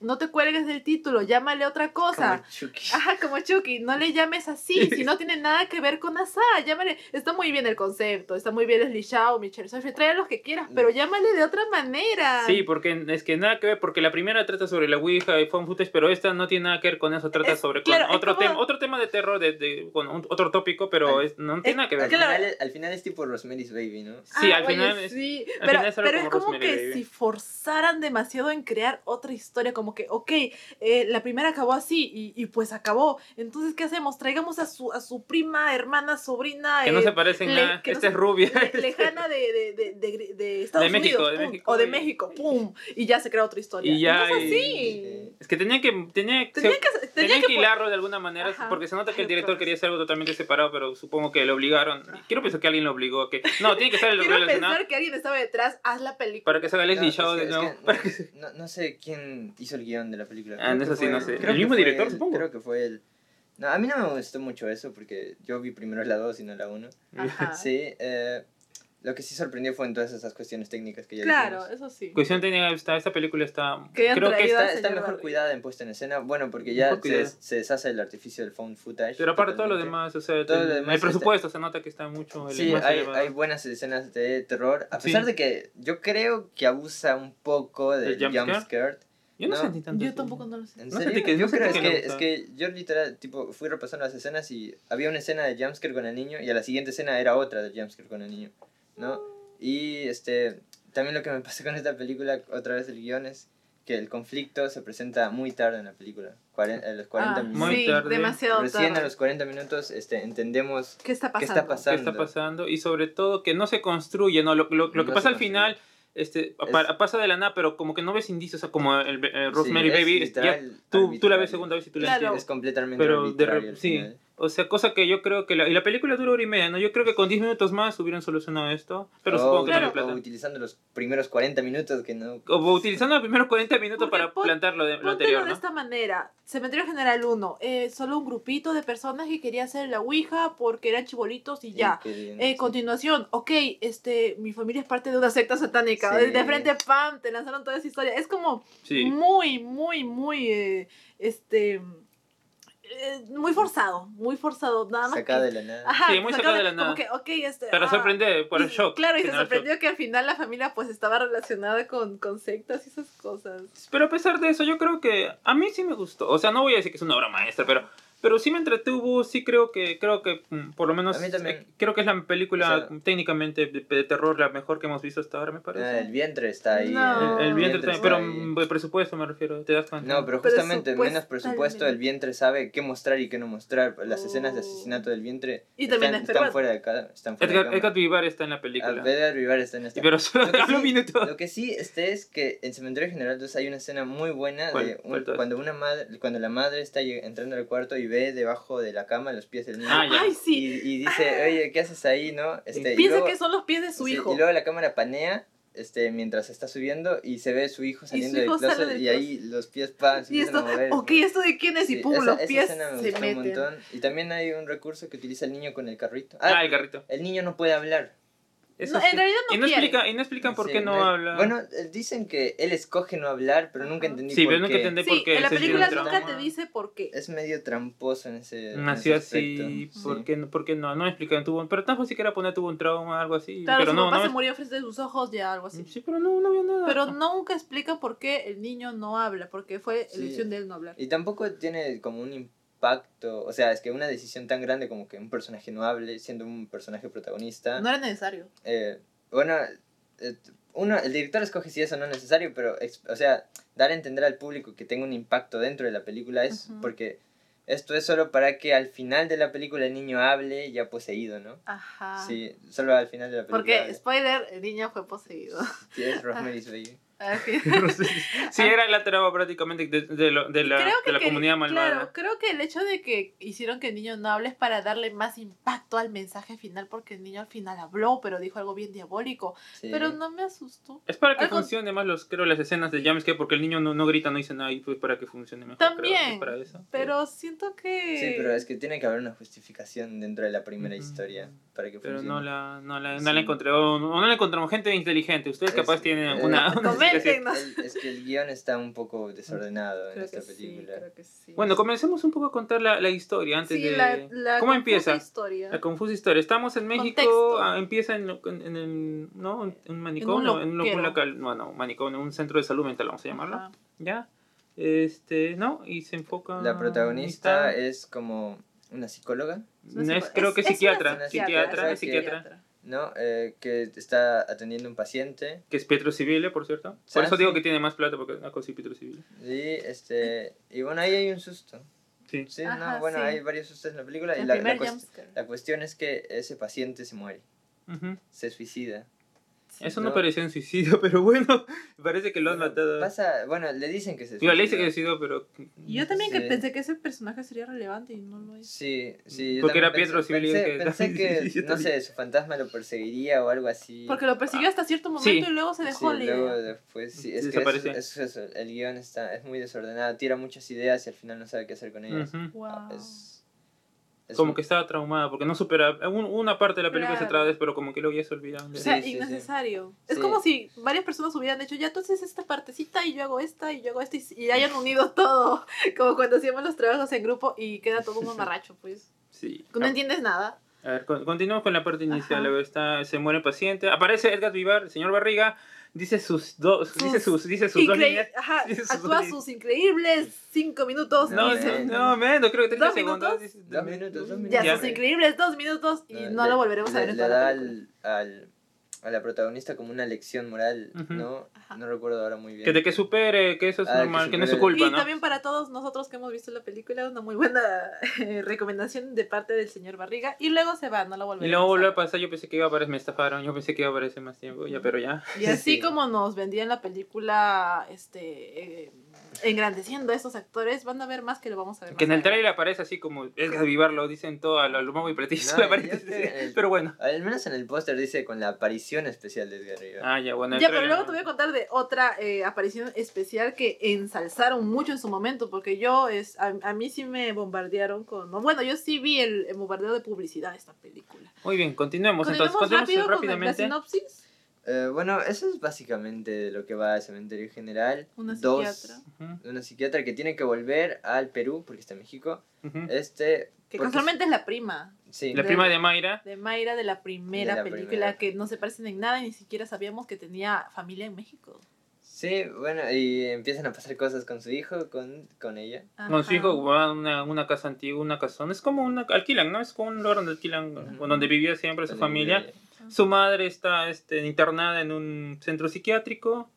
no te cuelgues del título, llámale otra cosa. Como Chucky. Ajá, como Chucky, no le llames así, si no tiene nada que ver con Asa, llámale, está muy bien el concepto, está muy bien Leslie Shaw, Michelle Sophie, trae a los que quieras, pero llámale de otra manera. Sí, porque es que nada que ver, porque la primera trata sobre la Ouija y found footage, pero esta no tiene nada que ver con eso, trata Es- sobre claro, con es otro como- tema, otro tema de terror, de, de- bueno, un- otro tópico, pero Al- es- no tiene nada que Al ver. Claro. final, al final es tipo Rosemary's Baby, ¿no? Sí, Ah, al oye, final es- sí, al pero, final es algo pero es como como Rosemary que Baby. si forzaran demasiado en crear otra historia, como que, ok, eh, la primera acabó así y, y pues acabó. Entonces, ¿qué hacemos? Traigamos a su, a su prima, hermana, sobrina. Que no eh, se parecen le- nada. no Esta es rubia. le- lejana de, de, de, de- de Estados De México, Unidos, de pum, México o de y- México, pum, y ya se crea otra historia. Y ya, no es y- así. Es que tenía que, tenía, Tenía se- que, tenía tenían que que pon- hilarlo de alguna manera, Ajá. porque se nota que el director quería hacer algo totalmente separado, pero supongo que lo obligaron. Quiero pensar que alguien lo obligó a que... No, tiene que estar el Quiero relacionado pensar que alguien estaba detrás, haz la película. para que salga Leslie No, Shaw de nuevo. no, no sé quién hizo el guion de la película. Ah, Creo eso sí, no sé. creo El mismo director, él, supongo. Creo que fue él. No, a mí no me gustó mucho eso porque yo vi primero la 2 y no la 1. Ajá. Sí, eh, lo que sí sorprendió fue en todas esas cuestiones técnicas que ya Claro, dijimos. eso sí. Cuestión técnica, esta, esta película está... Creo que está... Está, está mejor Barbie. cuidada en puesta en escena. Bueno, porque ya se, se deshace el artificio del found footage. Pero aparte todo lo demás, o sea, Todo lo el, demás el está- presupuesto se nota que está mucho el Sí, hay, hay buenas escenas de terror. A Sí. pesar de que yo creo que abusa un poco del ¿Del jump jumpscare? scare. Yo no, No. sentí tanto. Yo así. tampoco no lo sentí que- yo creo que es le que, es que yo literal, tipo, fui repasando las escenas y había una escena de jumpscare con el niño y a la siguiente escena era otra de jumpscare con el niño, ¿no? Y este, también lo que me pasa con esta película, otra vez el guion, es que el conflicto se presenta muy tarde en la película, a los 40 Ah, minutos. Muy sí, tarde. demasiado Recién a los 40 minutos este, entendemos ¿Qué está qué pasando? está qué pasando. está pasando y sobre todo que no se construye, ¿no? Lo, lo, lo que No pasa al construye. final este, Es- pa- pasa de la nada, pero como que no ves indicios, o sea, como el, el Rosemary Sí, Baby, ya, literal tú, tú la ves segunda vez y tú la Claro. entiendes. Es completamente Pero de re- al sí, final. O sea, cosa que yo creo que la, y la película dura hora y media, ¿no? Yo creo que con 10 minutos más hubieran solucionado esto, pero o, supongo que claro. hay plata. o utilizando los primeros 40 minutos que no... O utilizando los primeros 40 minutos Porque para pon- plantar lo, de, lo anterior, de ¿no? esta manera. Cementerio General 1. eh, solo un grupito de personas que quería hacer la Ouija porque eran chibolitos y ya. que- Eh, sí. continuación, ok, este, mi familia es parte de una secta satánica. Sí. De, de frente, pam, te lanzaron toda esa historia. Es como Sí. muy, muy, muy, eh, este, eh, muy forzado, muy forzado. Nada más. Sacado que- de la nada. Ajá, Sí, muy sacado de la nada. Como que, este. Para ah, sorprender, por y- el shock. Claro, y se sorprendió que al final la familia pues estaba relacionada con, con sectas y esas cosas. Pero a pesar de eso, yo creo que a mí sí me gustó. O sea, no voy a decir que es una obra maestra, pero, pero sí me entretuvo. Sí creo que, creo que mm, por lo menos, eh, creo que es la película O sea- técnicamente de, de terror la mejor que hemos visto hasta ahora, me parece. El vientre está ahí. No. el, el vientre está también, pero ahí. mm, de presupuesto me refiero, ¿te das cuenta? No, pero justamente menos presupuesto, el vientre sabe qué mostrar y qué no mostrar. Las escenas de asesinato del vientre Y también están, es están fuera de cada, están fuera Edgar, de Edgar cámara. Vivar está en la película. Ah, Edgar Vivar está en esta. Pero solo Lo que sí- minuto. Lo que sí este es que en Cementerio General 2 hay una escena muy buena ¿Cuál? de un- ¿Cuál todas? cuando una madre cuando la madre está entrando al cuarto y ve debajo de la cama los pies del niño. Ah. Ay, sí. Y, y dice, oye, ¿qué haces ahí, no? Este, y Piensa luego- que son los pies de su sí, hijo. Y luego la cámara panea este, mientras está subiendo y se ve su hijo saliendo su hijo del closet del y ahí los pies pan, se y empiezan esto, a mover. ok, ¿no? ¿esto de quién es? Y Sí, pum, esa- los esa pies escena me se gustó un meten. montón. Y también hay un recurso que utiliza el niño con el carrito. Ah, Ah, el carrito. el niño no puede hablar. Eso No, sí. en realidad no y no quiere. explica, y no explican por Sí, qué no me- habla. Bueno, eh, dicen que él escoge no hablar, pero nunca entendí sí, por pero nunca qué. entendí Sí, por qué. en la película nunca te dice por qué. Es medio tramposo en ese, en Nació ese aspecto. así, Sí. ¿por qué, no- por qué no? No explican, tuvo, pero tan fácil que era poner tuvo un trauma, algo así. Claro, pero su no, papá no se murió frente de sus ojos, ya algo así. Sí, pero no, no había nada. Pero nunca explica por qué el niño no habla, porque fue Sí. elección de él no hablar. Y tampoco tiene como un impacto, o sea, es que una decisión tan grande como que un personaje no hable, siendo un personaje protagonista. No era necesario. Eh, bueno, eh, uno, el director escoge si eso no es necesario, pero, o sea, dar a entender al público que tenga un impacto dentro de la película es porque esto es solo para que al final de la película el niño hable ya poseído, ¿no? Ajá. Sí, solo al final de la película. Porque, hable. spoiler, el niño fue poseído. Sí, es Rosemary's Baby. Fin. sí, era la trama prácticamente de, de lo- de la, Creo que de la que- comunidad malvada. Claro, creo que el hecho de que hicieron que el niño no hable es para darle más impacto al mensaje final, porque el niño al final habló, pero dijo algo bien diabólico. Sí. Pero no me asustó. Es para que Algo- funcione más los, creo, las escenas de jumpscare porque el niño no, no grita, no dice nada y pues para que funcione mejor. que También, para eso. pero siento que... Sí, pero es que tiene que haber una justificación dentro de la primera historia para que Pero funcione. no la, no la, no Sí. la encontré. O no, la encontramos. Gente inteligente. Ustedes Es- capaz tienen eh, una, una explicación. Coméntenos. Es que el guion está un poco desordenado en Creo esta que sí, película. creo que sí. Bueno, comencemos un poco a contar la, la historia antes Sí, de... la, la ¿Cómo empieza? historia. La confusa historia. Estamos en México, ah, empieza en, en, en el, ¿no? en un manicomio, en un, loquero. local, no, no, manicomio, en un centro de salud mental, vamos a llamarlo. Ajá. ¿Ya? Este, ¿no? Y se enfoca... La protagonista está- es como una psicóloga, No es, creo que es- psiquiatra, psiquiatra, psiquiatra, ¿no? Eh, que está atendiendo un paciente. que es Pietro Civile, por cierto. Por eso digo sí. que tiene más plata, porque es una cosa Pietro Civile. Y, este, y bueno, ahí hay un susto. Sí. Sí, Ajá, no, bueno, sí. hay varios sustos en la película. y la, la cuest- cuestión es que ese paciente se muere, se suicida. Eso no, No. parecía un suicidio, pero bueno, parece que lo han matado. Pasa, bueno, le dicen que se Digo, le dice que se suicidó, pero... Y yo también que Sí. pensé que ese personaje sería relevante y no lo es. Sí, sí. yo Porque era también Pietro pensé- Civil Pensé, que- pensé que, no también. sé, su fantasma lo perseguiría o algo así. Porque lo persiguió hasta cierto momento Sí. y luego se dejó Sí, la luego idea. después, sí, es que Desaparece. eso, eso, eso, el guion está, es muy desordenado, tira muchas ideas y al final no sabe qué hacer con ellas. Ujú. Wow. Es, es Como un- que estaba traumada, porque no supera... un- una parte de la película se Claro. trata, pero como que luego ya se olvidaron. de O sea, Sí, sí, sí. innecesario. Es Sí. como si varias personas hubieran dicho, ya entonces esta partecita y yo hago esta y yo hago esta y, y hayan unido todo. Como cuando hacíamos los trabajos en grupo y queda todo un mamarracho, pues. Sí. No entiendes nada. A ver, con- continuamos con la parte inicial. Está, se muere el paciente. Aparece Edgar Vivar, el señor Barriga. Dice sus dos, Sus dice sus, dice sus dos líneas. Ajá, Sí, sus actúa dos sus increíbles cinco minutos. No, se- no, no, menos, creo que 30 ¿Dos segundos. minutos? Dice- Dos minutos, dos ya, minutos. Ya. sus increíbles dos minutos y no, le- lo volveremos a le- ver en Le da película. al, al, a la protagonista como una lección moral. ¿no? Ajá. No recuerdo ahora muy bien. Que de que supere, que eso es Ah, normal, que, no es su culpa, Y ¿no? también para todos nosotros que hemos visto la película, una muy buena eh, recomendación de parte del señor Barriga. Y luego se va, no lo Y volveremos luego a volvió a pasar, yo pensé que iba a aparecer, me estafaron, yo pensé que iba a aparecer más tiempo, ya, pero ya. Y así Sí. como nos vendían la película este eh, engrandeciendo a estos actores, van a ver más que lo vamos a ver. Que en el trailer aparece así como Edgar Vivar lo dicen todo a lo, a lo y. No, el- pero bueno. Al menos en el póster dice con la aparición especial de Edgar Rivera. Ah, ya, bueno. Ya, pero luego no. te voy a contar de otra eh, aparición especial que ensalzaron mucho en su momento, porque yo, es, a, a mí sí me bombardearon con... no, Bueno, yo sí vi el, el bombardeo de publicidad de esta película. Muy bien, continuemos. Entonces, Continuemos rápido con la rápidamente. sinopsis. Eh, bueno, eso es básicamente lo que va al cementerio general. Una Dos, psiquiatra. Una psiquiatra que tiene que volver al Perú, porque está en México. ujú. Este. Que porque- casualmente es la prima Sí, La de- prima de Mayra. de Mayra de la primera De la película, primera. que no se parecen en nada y ni siquiera sabíamos que tenía familia en México. sí, bueno, y empiezan a pasar cosas con su hijo, con, con ella. Con su Ajá. hijo va a una, una casa antigua, una casona. Es como una. Alquilan, ¿no? Es como un lugar donde alquilan. Ujú. Donde vivía siempre su familia. ella. Su madre está este, internada en un centro psiquiátrico.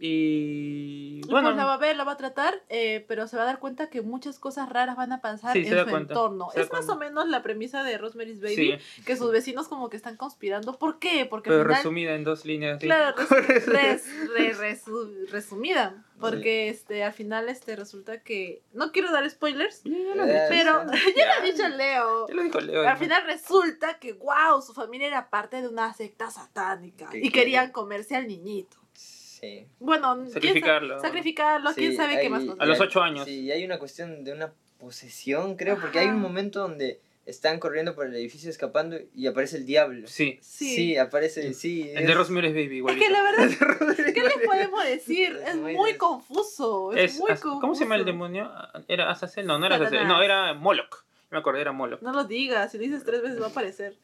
Y. Y Bueno. pues la va a ver, la va a tratar, eh, pero se va a dar cuenta que muchas cosas raras van a pasar Sí, en su cuenta, entorno. Es más cuenta. o menos la premisa de Rosemary's Baby, Sí, que sus vecinos como que están conspirando. ¿Por qué? Porque pero final, resumida en dos líneas. claro, res- res- re- resu- resumida, porque este al final este resulta que no quiero dar spoilers, Ya, ya lo he Eh, dicho. pero ya lo ha dicho Leo. Ya lo dijo Leo. Al final resulta que, wow, su familia era parte de una secta satánica Que y querían comerse al niñito. Sí. Bueno, ¿quién sa- Sacrificarlo. Sacrificarlo, quién Sí, sabe qué más. A pasó? los ocho años. Sí, y hay una cuestión de una posesión, creo, porque hay un momento donde están corriendo por el edificio escapando y aparece el diablo. Sí. Sí. aparece, sí. El de es- Rosemary's Baby, Es igualito. que la verdad, ¿qué les podemos decir? Es Es muy confuso. Es, Es- muy confuso. ¿Cómo se llama el demonio? ¿Era Azazel? No, no era Azazel. No, era Moloch. Me acordé, era Moloch. No lo digas, si lo dices tres veces va a aparecer.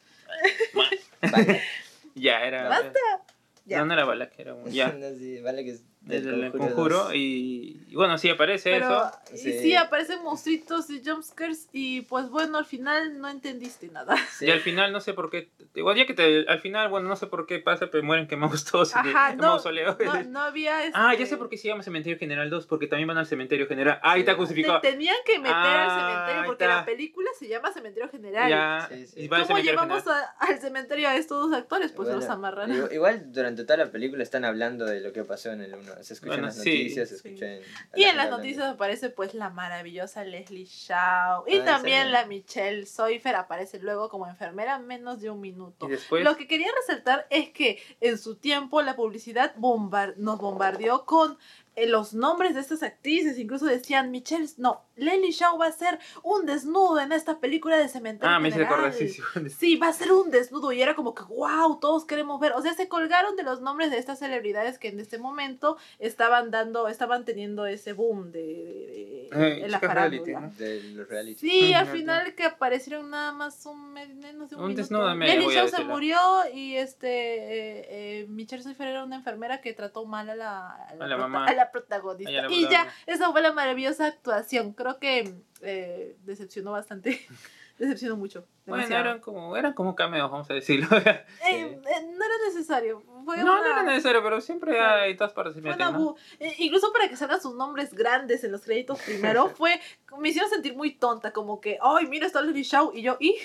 Vale. Ya, era. Basta. Ya. No, no era Balak, era un. Ya. No, sí, vale que es del, Del Conjuro conjuro. Y, y bueno, sí aparece Pero eso. y Sí. sí. aparecen monstruitos y jumpscares y pues bueno, al final no entendiste nada. Sí. Y al final no sé por qué. Igual ya que te, al final, bueno, no sé por qué pasa, pero mueren quemados todos en el- Ajá, el no, mausoleo. no, no había... Ah, este, ya sé por qué se llama Cementerio General 2, porque también van al Cementerio General. Ah, ahí está Sí. crucificado. Te tenían que meter al Ah, cementerio ahí porque la película se llama Cementerio General. Ya, Sí, sí. y al ¿Cómo Cementerio llevamos a- al cementerio a estos dos actores? Pues Bueno, los amarran. igu- Igual durante toda la película están hablando de lo que pasó en el 1. Se escuchan Bueno, las sí, noticias, se sí. escuchan... a Y en las noticias aparece pues la maravillosa Leslie Shaw. Y Ah, también la Michelle Soifer aparece luego como enfermera en menos de un minuto. Y después. Lo que quería resaltar es que en su tiempo la publicidad bombar- nos bombardeó con eh, los nombres de estas actrices. Incluso decían, Michelle, no, Leslie Shaw va a ser un desnudo en esta película de Cementerio Ah, me hice General". acordar, sí, sí. Sí, va a ser un desnudo y era como que, wow, todos queremos ver. O sea, se colgaron de los nombres de estas celebridades que en este momento estaban dando, estaban teniendo ese boom de, de- de- Eh, la reality. ¿no? Sí, al final que aparecieron nada más un menos de un, Un minuto. desnudo a Shaw se murió y este eh, eh, Michelle Pfeiffer era una enfermera que trató mal a la, a la, A la prota- mamá. a la protagonista. A la y ya, esa fue la maravillosa actuación. Creo que eh, decepcionó bastante. decepcionó mucho. Bueno, demasiado. eran como, eran como cameos, vamos a decirlo. Eh, eh, no era necesario. Fue no, una, no era necesario, pero siempre hay todas partes ¿no? eh, incluso para que salgan sus nombres grandes en los créditos primero, fue. Me hicieron sentir muy tonta, como que, ay, mira, está Leslie Shaw. Y yo, ¿y?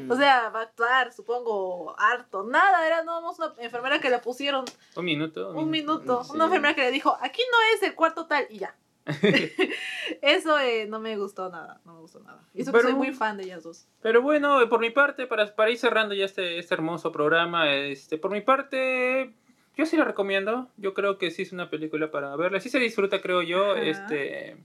Mm. O sea, va a actuar, supongo, harto. Nada, era nada más una enfermera que la pusieron Un minuto. un minuto. sí. Una enfermera que le dijo, aquí no es el cuarto tal, y ya. Eso eh, no me gustó nada, no me gustó nada. Y eso que soy muy fan de ellas dos. Pero bueno, por mi parte, para, para ir cerrando ya este, este hermoso programa, este, por mi parte, yo sí la recomiendo. Yo creo que sí es una película para verla. Sí se disfruta, creo yo. Ajá. Este.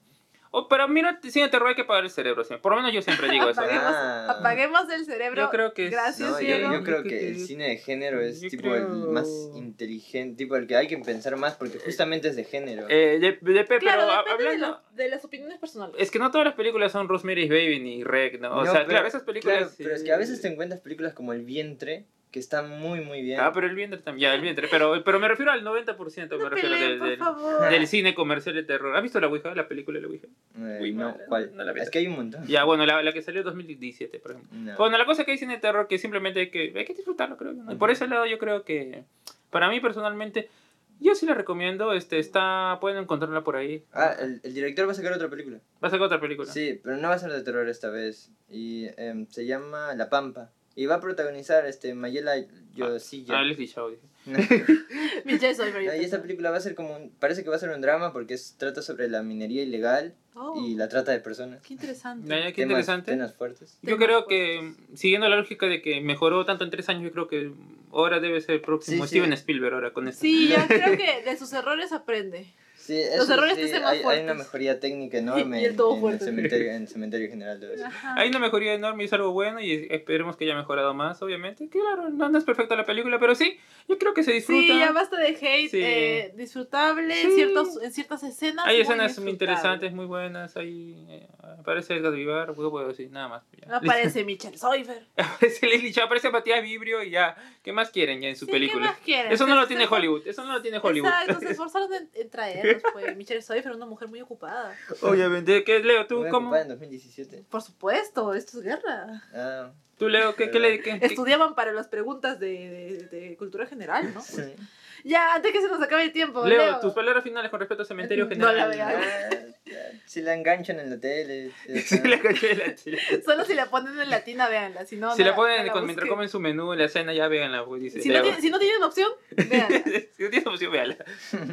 O para mí, no, cine de terror hay que apagar el cerebro. sí. Por lo menos yo siempre digo eso. Apaguemos, Ah. apaguemos el cerebro. Yo creo que es- Gracias, No, yo, creo que el cine de género es yo tipo creo- el más inteligente, tipo el que hay que pensar más porque justamente es de género. Eh, de, de- pero Claro, de, lo- de las opiniones personales. Es que no todas las películas son Rosemary's Baby ni Rec, ¿no? O No, sea, pero- claro, esas películas. Claro, pero es que a veces sí. te encuentras películas como El Vientre que están muy, muy bien. Ah, pero el vientre también. Ya, el vientre. Pero, pero me refiero al 90%. Me No refiero peleen, del, por del, favor. del cine comercial de terror. ¿Has visto la Ouija? La película de la Ouija. Eh, Uy, no, ¿cuál? no la es que hay un montón. Ya, bueno, la, la que salió en 2017, por ejemplo. No. Bueno, la cosa es que hay cine de terror que simplemente hay que, hay que disfrutarlo, creo. ¿no? Y por ese lado yo creo que, para mí personalmente, yo sí la recomiendo. Este, está, pueden encontrarla por ahí. Ah, el, el director va a sacar otra película. Va a sacar otra película. Sí, pero no va a ser de terror esta vez. Y em, se llama La Pampa. Y va a protagonizar este Mayela Yosilla. Ah. Michelle Soifer, yo y esta película va a ser como un- parece que va a ser un drama porque es, trata sobre la minería ilegal Oh, y la trata de personas. Qué interesante. Ya, qué Temas- interesante. temas fuertes. Yo Temas creo que, siguiendo la lógica de que mejoró tanto en tres años, yo creo que ahora debe ser el próximo Sí, sí. Steven Spielberg ahora con esto. Sí, ya creo que de sus errores aprende. Sí, eso errores sí, más hay, hay una mejoría técnica enorme Y el en, todo en fuerte. el cementerio, en el cementerio general de. Hay una mejoría enorme y es algo bueno y esperemos que haya mejorado más, obviamente. Claro, no, no es perfecta la película, pero sí, yo creo que se disfruta. Sí, ya basta de hate, Sí. eh, disfrutable en, Sí. ciertos, en ciertas escenas. Hay muy escenas muy interesantes, muy buenas. Ahí eh, aparece Edgar Vivar, ¿qué puedo decir? Nada más. ya. Aparece Michelle Soifer. aparece Leslie Shaw, aparece Matías Vibrio y ya. ¿Qué más quieren ya en su Sí, película? ¿Qué más quieren? Eso no lo tiene Hollywood. Eso no lo tiene Hollywood. Exacto, se esforzaron en, en traernos, pues. Michelle Soifer, una mujer muy ocupada. Obviamente. ¿Qué, Leo? ¿Tú Muy cómo? ocupada en 2017. Por supuesto, esto es guerra. Ah, ¿Tú, Leo? ¿Qué, qué le.? qué- qué- Estudiaban para las preguntas de, de- de cultura general, ¿no? sí. Ya, antes que se nos acabe el tiempo. Leo, Leo, tus palabras finales con respecto al cementerio No general. la veas. Ah, ya, Si la enganchan en la tele. está. la caché la chile. Solo si la ponen en latina, véanla. Si no, Si no la ponen no con- mientras comen su menú en la cena, ya véanla, pues, dice Si no, Leo. tienen, si no tienen opción, véanla. si no tienes opción, véanla.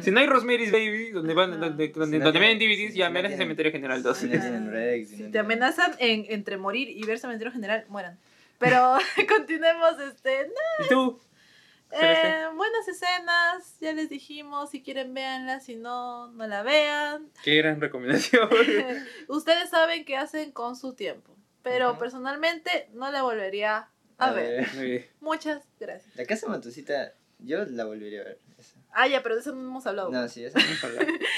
Si no hay Rosemary's Baby, donde van, donde, donde, Si no donde tienen- DVDs, ya si no vean tienen- cementerio general 2. Si no tienen Rex. si Si no te tienen- amenazan en, entre morir y ver cementerio general, mueran. Pero continuemos, este, ¿Y tú? Eh, buenas escenas, ya les dijimos, si quieren véanla, si no, no la vean. Qué gran recomendación. Ustedes saben qué hacen con su tiempo, pero personalmente no la volvería a A ver. ver. Muy bien. Muchas gracias. La casa Matusita, yo la volvería a ver. esa. Ah, ya, pero de eso no hemos hablado. No, sí, esa.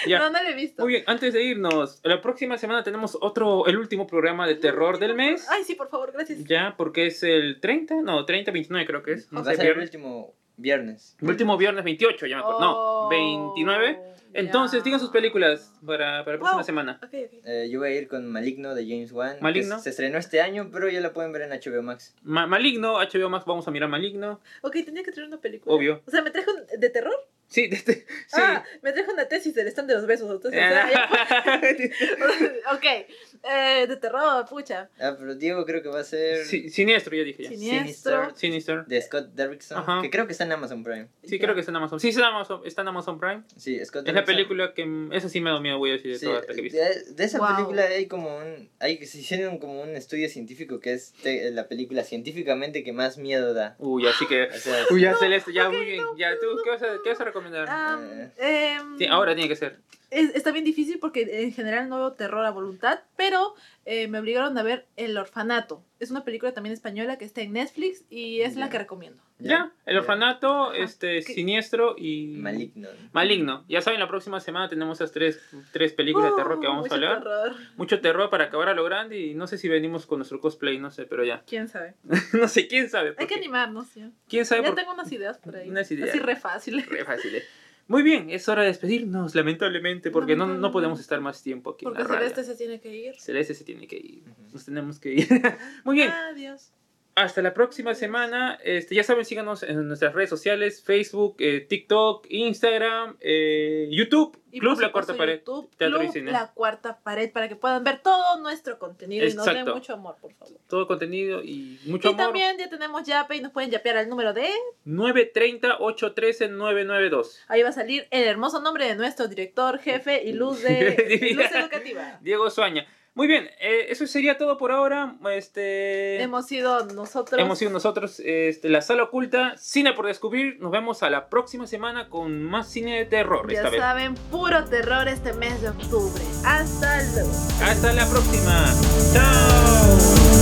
Ya. No, no la he visto. Muy bien, antes de irnos, la próxima semana tenemos otro, el último programa de terror del mes. Ay, sí, por favor, gracias. Ya, porque es el 30, no, 30, 29 creo que es. No Va a ser el último Viernes. El último viernes 28, ya me acuerdo. No, Oh, 29. Entonces, digan sus películas para, para la próxima Wow. semana. Ok, ok. Eh, yo voy a ir con Maligno de James Wan. que Maligno. Se estrenó este año, pero ya la pueden ver en HBO Max. Ma- Maligno, HBO Max, vamos a mirar Maligno. Ok, tenía que traer una película. Obvio. O sea, me trajo un- de terror. Sí, de este- sí. Ah, me trajo una tesis del stand de los besos. Entonces, o sea, ya- ok, eh, de terror, pucha. Ah, pero Diego creo que va a ser Sí, siniestro, ya dije ya. Siniestro. Sinister. de Scott Derrickson, Ajá. que creo que está en Amazon Prime. Sí, creo que está en Amazon. Sí, está en Amazon, está en Amazon Prime. Sí, Scott Es la Derrickson. película que... Esa sí me da miedo, voy a decir, de Sí, todas las que de, de esa Wow. película hay como un hay se hicieron como un estudio científico que es te- la película científicamente que más miedo da. Uy, así que... O sea, Uy, ya Celeste, ya ok, muy bien. no, Ya, ¿tú qué vas a, qué vas a recomendar? Ah, Eh. em, Sí, ahora tiene que ser. Es- está bien difícil porque en general no veo terror a voluntad, pero eh, me obligaron a ver El Orfanato. Es una película también española que está en Netflix y es la Ya. que recomiendo. Ya, El ya. Orfanato, Ajá. este, ¿Qué? Siniestro y... Maligno. Maligno. Ya saben, la próxima semana tenemos esas tres, tres películas de terror que Uh, vamos a mucho hablar. terror. Mucho terror para acabar a lo grande y no sé si venimos con nuestro cosplay, no sé, pero ya. ¿Quién sabe? no sé, quién sabe. Hay que animarnos, ya. ¿Quién sabe Ya por tengo unas ideas por ahí. Unas ideas. Así re fácil. Re fácil, eh. Muy bien, es hora de despedirnos, lamentablemente, porque no, no podemos estar más tiempo aquí Porque en la radio. Celeste se tiene que ir. Celeste se tiene que ir. Nos tenemos que ir. Muy bien, Adiós. Hasta la próxima semana. Este, ya saben, síganos en nuestras redes sociales, Facebook, eh, TikTok, Instagram, eh, YouTube, Y Club La Cuarta Pared. YouTube, Teatro y Club Cine. La Cuarta Pared, para que puedan ver todo nuestro contenido y nos den mucho amor, por favor. Todo contenido y mucho y amor. también ya tenemos Yape y nos pueden yapear al número de... 930-813-992. Ahí va a salir el hermoso nombre de nuestro director, jefe y luz de luz educativa. Diego Suaña. Muy bien, eh, eso sería todo por ahora. Este, Hemos sido nosotros. Hemos sido nosotros, este, la sala oculta, cine por descubrir. Nos vemos a la próxima semana con más cine de terror Ya esta vez. saben, puro terror este mes de octubre. Hasta luego. Hasta la próxima. Chao.